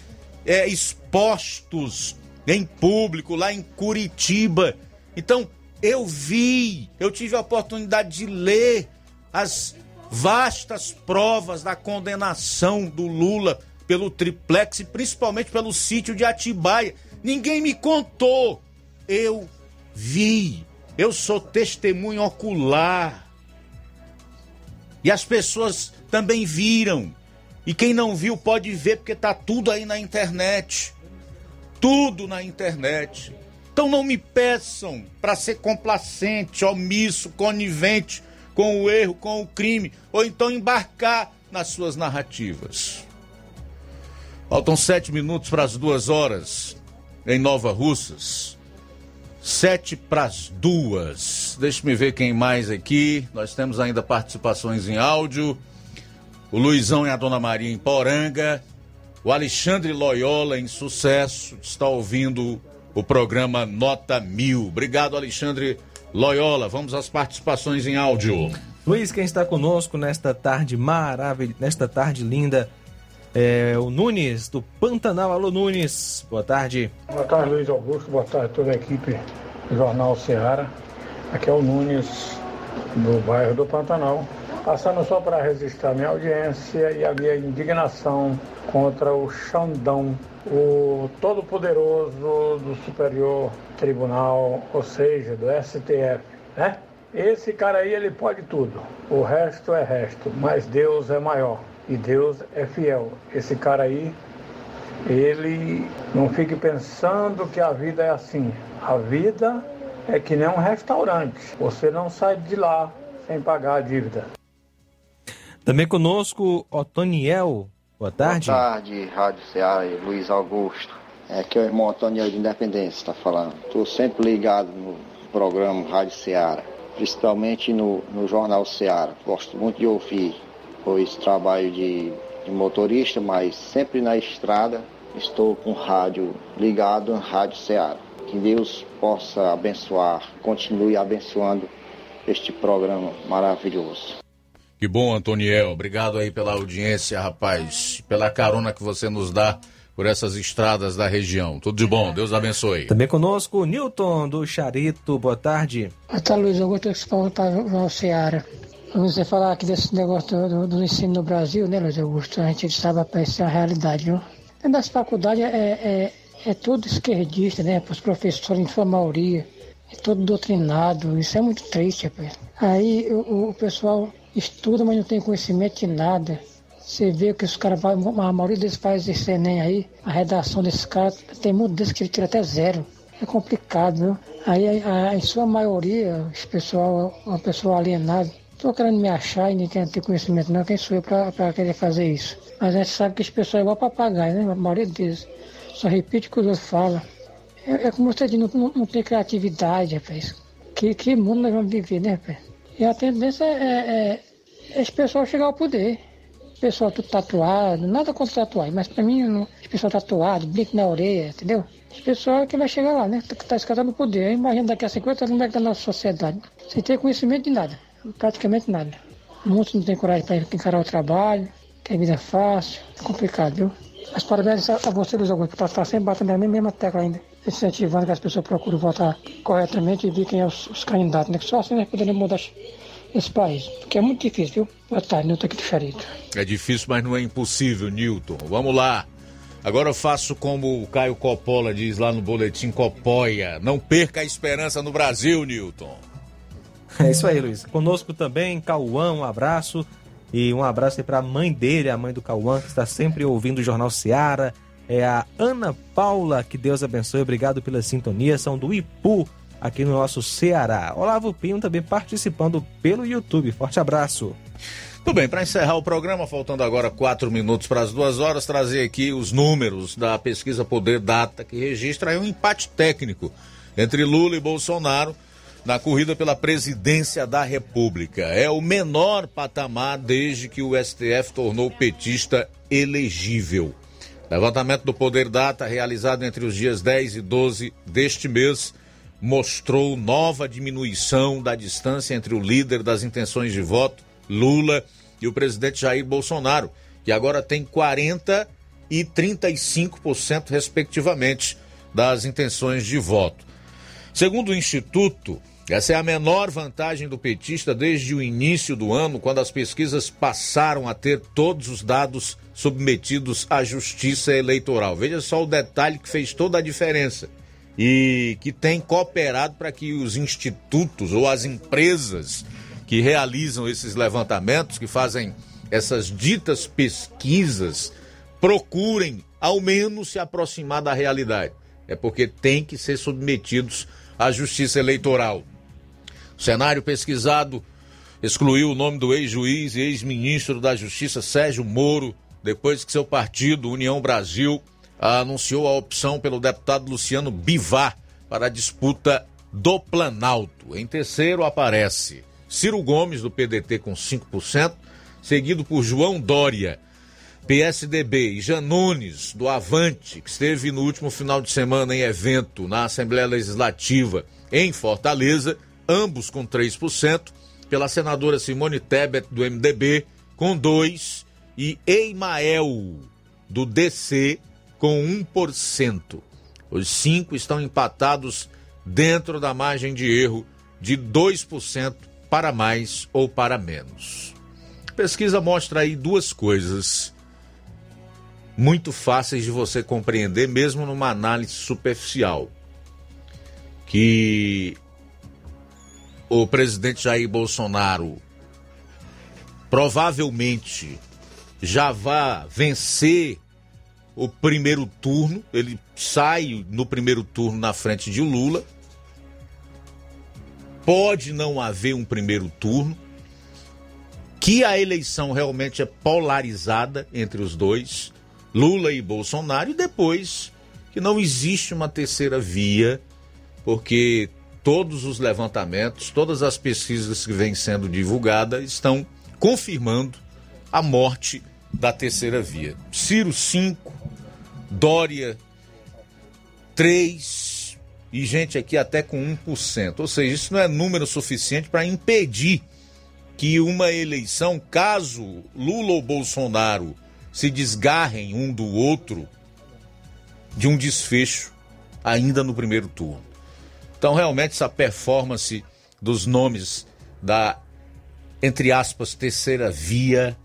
é, expostos em público lá em Curitiba. Então, eu vi, eu tive a oportunidade de ler as vastas provas da condenação do Lula pelo triplex e principalmente pelo sítio de Atibaia. Ninguém me contou. Eu vi. Eu sou testemunho ocular. E as pessoas também viram. E quem não viu pode ver porque tá tudo aí na internet tudo na internet. Então não me peçam para ser complacente, omisso, conivente com o erro, com o crime, ou então embarcar nas suas narrativas. Faltam sete minutos para as duas horas em Nova Russas. Sete para as duas. Deixa-me ver quem mais aqui. Nós temos ainda participações em áudio. O Luizão e a Dona Maria em Poranga. O Alexandre Loyola, em sucesso, está ouvindo o programa Nota Mil. Obrigado, Alexandre Loyola. Vamos às participações em áudio. Luiz, quem está conosco nesta tarde maravilhosa, nesta tarde linda, é o Nunes, do Pantanal. Alô, Nunes, boa tarde. Boa tarde, Luiz Augusto. Boa tarde a toda a equipe do Jornal Ceará. Aqui é o Nunes, do bairro do Pantanal. Passando só para registrar minha audiência e a minha indignação contra o Xandão, o todo-poderoso do Superior Tribunal, ou seja, do STF, né? Esse cara aí, ele pode tudo. O resto é resto, mas Deus é maior e Deus é fiel. Esse cara aí, ele não fique pensando que a vida é assim. A vida é que nem um restaurante. Você não sai de lá sem pagar a dívida. Também conosco, Otoniel. Boa tarde. Boa tarde, Rádio Ceará e Luiz Augusto. É que é o irmão Otoniel de Independência está falando. Estou sempre ligado no programa Rádio Ceará, principalmente no, no Jornal Ceará. Gosto muito de ouvir, pois trabalho de, de motorista, mas sempre na estrada estou com o rádio ligado Rádio Ceará. Que Deus possa abençoar, continue abençoando este programa maravilhoso. Que bom, Antoniel. Obrigado aí pela audiência, rapaz. Pela carona que você nos dá por essas estradas da região. Tudo de bom. Deus abençoe. Também conosco, Newton, do Charito. Boa tarde. Boa tarde, Luiz. Eu gostaria que você para o Ceará. Você falar aqui desse negócio do, do, ensino no Brasil, né, Luiz Augusto? A gente sabe que isso é a realidade, viu? Dentro das faculdades é, é, é tudo esquerdista, né? Os professores, em sua maioria. É todo doutrinado. Isso é muito triste, rapaz. Aí o, o pessoal estuda, mas não tem conhecimento de nada. Você vê que os caras, a maioria desses faz esse Enem aí, a redação desses caras, tem muito desses que ele tira até zero. É complicado, viu? Aí, a, a, em sua maioria, esse pessoal, uma pessoa alienada, estou querendo me achar e nem querendo ter conhecimento, não. Quem sou eu para querer fazer isso? Mas a gente sabe que esse pessoal é igual papagaio, né? A maioria deles só repete o que os outros falam. É, é como você diz, não, não, não tem criatividade, rapaz. Que, que mundo nós vamos viver, né, rapaz? E a tendência é, é, é esse pessoal chegar ao poder. Pessoal tudo tatuado, nada contra tatuagem, mas pra mim, não, esse pessoal tatuado, brinco na orelha, entendeu? Esse pessoal é que vai chegar lá, né? Que tá escatando o poder. Imagina daqui a 50 anos como é que tá a nossa sociedade. Sem ter conhecimento de nada, praticamente nada. Muitos não tem coragem para encarar o trabalho, tem vida fácil, é complicado, viu? Mas parabéns a você, Luiz Augusto, por estar sempre batendo na mesma tecla ainda, incentivando que as pessoas procurem votar corretamente e ver quem é os, os candidatos, né? Que só assim nós poderemos mudar esse país. Porque é muito difícil, viu? Boa tarde, Nilton aqui diferente. É difícil, mas não é impossível, Newton. Vamos lá. Agora eu faço como o Caio Coppola diz lá no boletim Copoia. Não perca a esperança no Brasil, Newton. É isso aí, Luiz. Conosco também, Cauã, um abraço. E um abraço aí para a mãe dele, a mãe do Cauã, que está sempre ouvindo o Jornal Seara. É a Ana Paula, que Deus abençoe. Obrigado pela sintonia. São do Ipu, aqui no nosso Ceará. Olavo Pinho também participando pelo YouTube. Forte abraço. Tudo bem, para encerrar o programa, faltando agora quatro minutos para as duas horas, trazer aqui os números da pesquisa Poder Data, que registra um empate técnico entre Lula e Bolsonaro na corrida pela presidência da República. É o menor patamar desde que o STF tornou o petista elegível. Levantamento do Poder Data, realizado entre os dias 10 e 12 deste mês, mostrou nova diminuição da distância entre o líder das intenções de voto, Lula, e o presidente Jair Bolsonaro, que agora tem 40% e 35%, respectivamente, das intenções de voto. Segundo o Instituto, essa é a menor vantagem do petista desde o início do ano, quando as pesquisas passaram a ter todos os dados submetidos à justiça eleitoral. Veja só o detalhe que fez toda a diferença e que tem cooperado para que os institutos ou as empresas que realizam esses levantamentos, que fazem essas ditas pesquisas, procurem ao menos se aproximar da realidade. É porque tem que ser submetidos à justiça eleitoral. O cenário pesquisado excluiu o nome do ex-juiz e ex-ministro da Justiça Sérgio Moro, depois que seu partido, União Brasil, anunciou a opção pelo deputado Luciano Bivar para a disputa do Planalto. Em terceiro aparece Ciro Gomes, do PDT, com 5%, seguido por João Dória, PSDB e Janones, do Avante, que esteve no último final de semana em evento na Assembleia Legislativa em Fortaleza, ambos com 3%, pela senadora Simone Tebet, do MDB, com 2%, e Eimael, do DC, com 1%. Os cinco estão empatados dentro da margem de erro de 2% para mais ou para menos. A pesquisa mostra aí duas coisas muito fáceis de você compreender, mesmo numa análise superficial. Que o presidente Jair Bolsonaro provavelmente já vai vencer o primeiro turno, ele sai no primeiro turno na frente de Lula. Pode não haver um primeiro turno, que a eleição realmente é polarizada entre os dois, Lula e Bolsonaro, e depois que não existe uma terceira via, porque todos os levantamentos, todas as pesquisas que vêm sendo divulgadas estão confirmando a morte da terceira via. Ciro 5, Dória 3 e gente aqui até com 1%. Ou seja, isso não é número suficiente para impedir que uma eleição, caso Lula ou Bolsonaro se desgarrem um do outro, de um desfecho ainda no primeiro turno. Então, realmente, essa performance dos nomes da, entre aspas, terceira via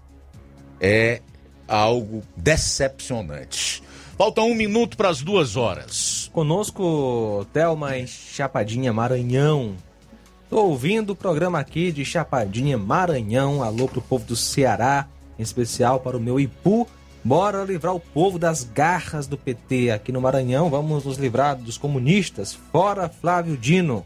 é algo decepcionante. Falta um minuto para as duas horas. Conosco, Thelma em Chapadinha, Maranhão. Tô ouvindo o programa aqui de Chapadinha, Maranhão. Alô pro povo do Ceará, em especial para o meu Ipu. Bora livrar o povo das garras do PT aqui no Maranhão. Vamos nos livrar dos comunistas. Fora Flávio Dino.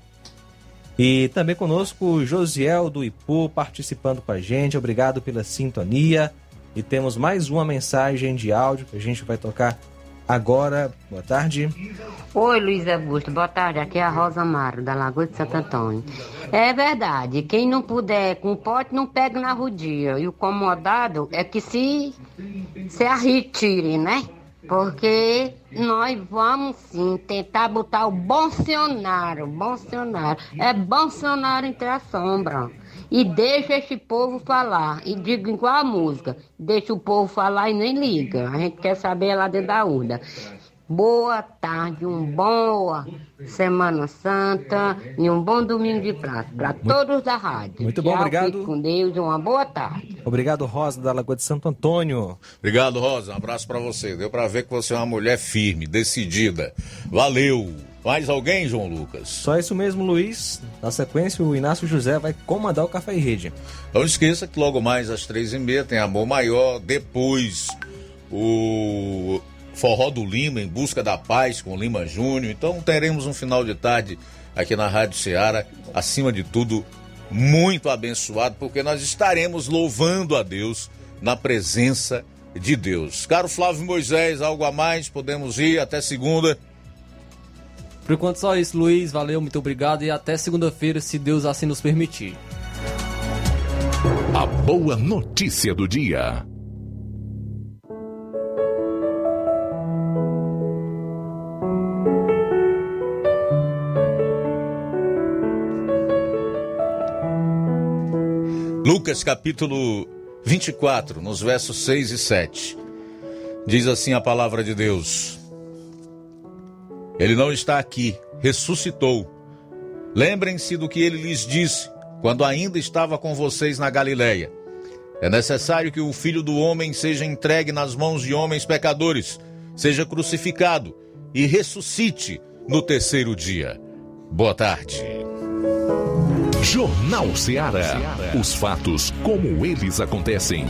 E também conosco o Josiel do Ipu participando com a gente. Obrigado pela sintonia. E temos mais uma mensagem de áudio que a gente vai tocar agora. Boa tarde. Oi, Luiz Augusto. Boa tarde. Aqui é a Rosa Amaro, da Lagoa de Santo Antônio. É verdade. Quem não puder com pote, não pega na rodia. E o comodado é que se, se arretire, né? Porque nós vamos sim tentar botar o Bolsonaro, Bolsonaro. É Bolsonaro entre a sombra. E deixa esse povo falar. E digo igual a música: deixa o povo falar e nem liga. A gente quer saber lá dentro da urna. Boa tarde, um boa Semana Santa e um bom domingo de prato para todos da rádio. Muito bom, Tchau, obrigado. fique com Deus e uma boa tarde. Obrigado, Rosa, da Lagoa de Santo Antônio. Obrigado, Rosa. Um abraço para você. Deu para ver que você é uma mulher firme, decidida. Valeu. Mais alguém, João Lucas? Só isso mesmo, Luiz. Na sequência, o Inácio José vai comandar o Café e Rede. Não esqueça que logo mais às três e meia tem Amor Maior. Depois o Forró do Lima, em busca da paz com Lima Júnior. Então teremos um final de tarde aqui na Rádio Ceará, acima de tudo, muito abençoado, porque nós estaremos louvando a Deus na presença de Deus. Caro Flávio Moisés, algo a mais? Podemos ir até segunda. Por enquanto só isso, Luiz. Valeu, muito obrigado e até segunda-feira, se Deus assim nos permitir. A boa notícia do dia. Lucas capítulo 24, nos versos 6 e 7. Diz assim a palavra de Deus: Ele não está aqui, ressuscitou. Lembrem-se do que ele lhes disse quando ainda estava com vocês na Galileia. É necessário que o filho do homem seja entregue nas mãos de homens pecadores, seja crucificado e ressuscite no terceiro dia. Boa tarde. Jornal Ceará. Os fatos como eles acontecem.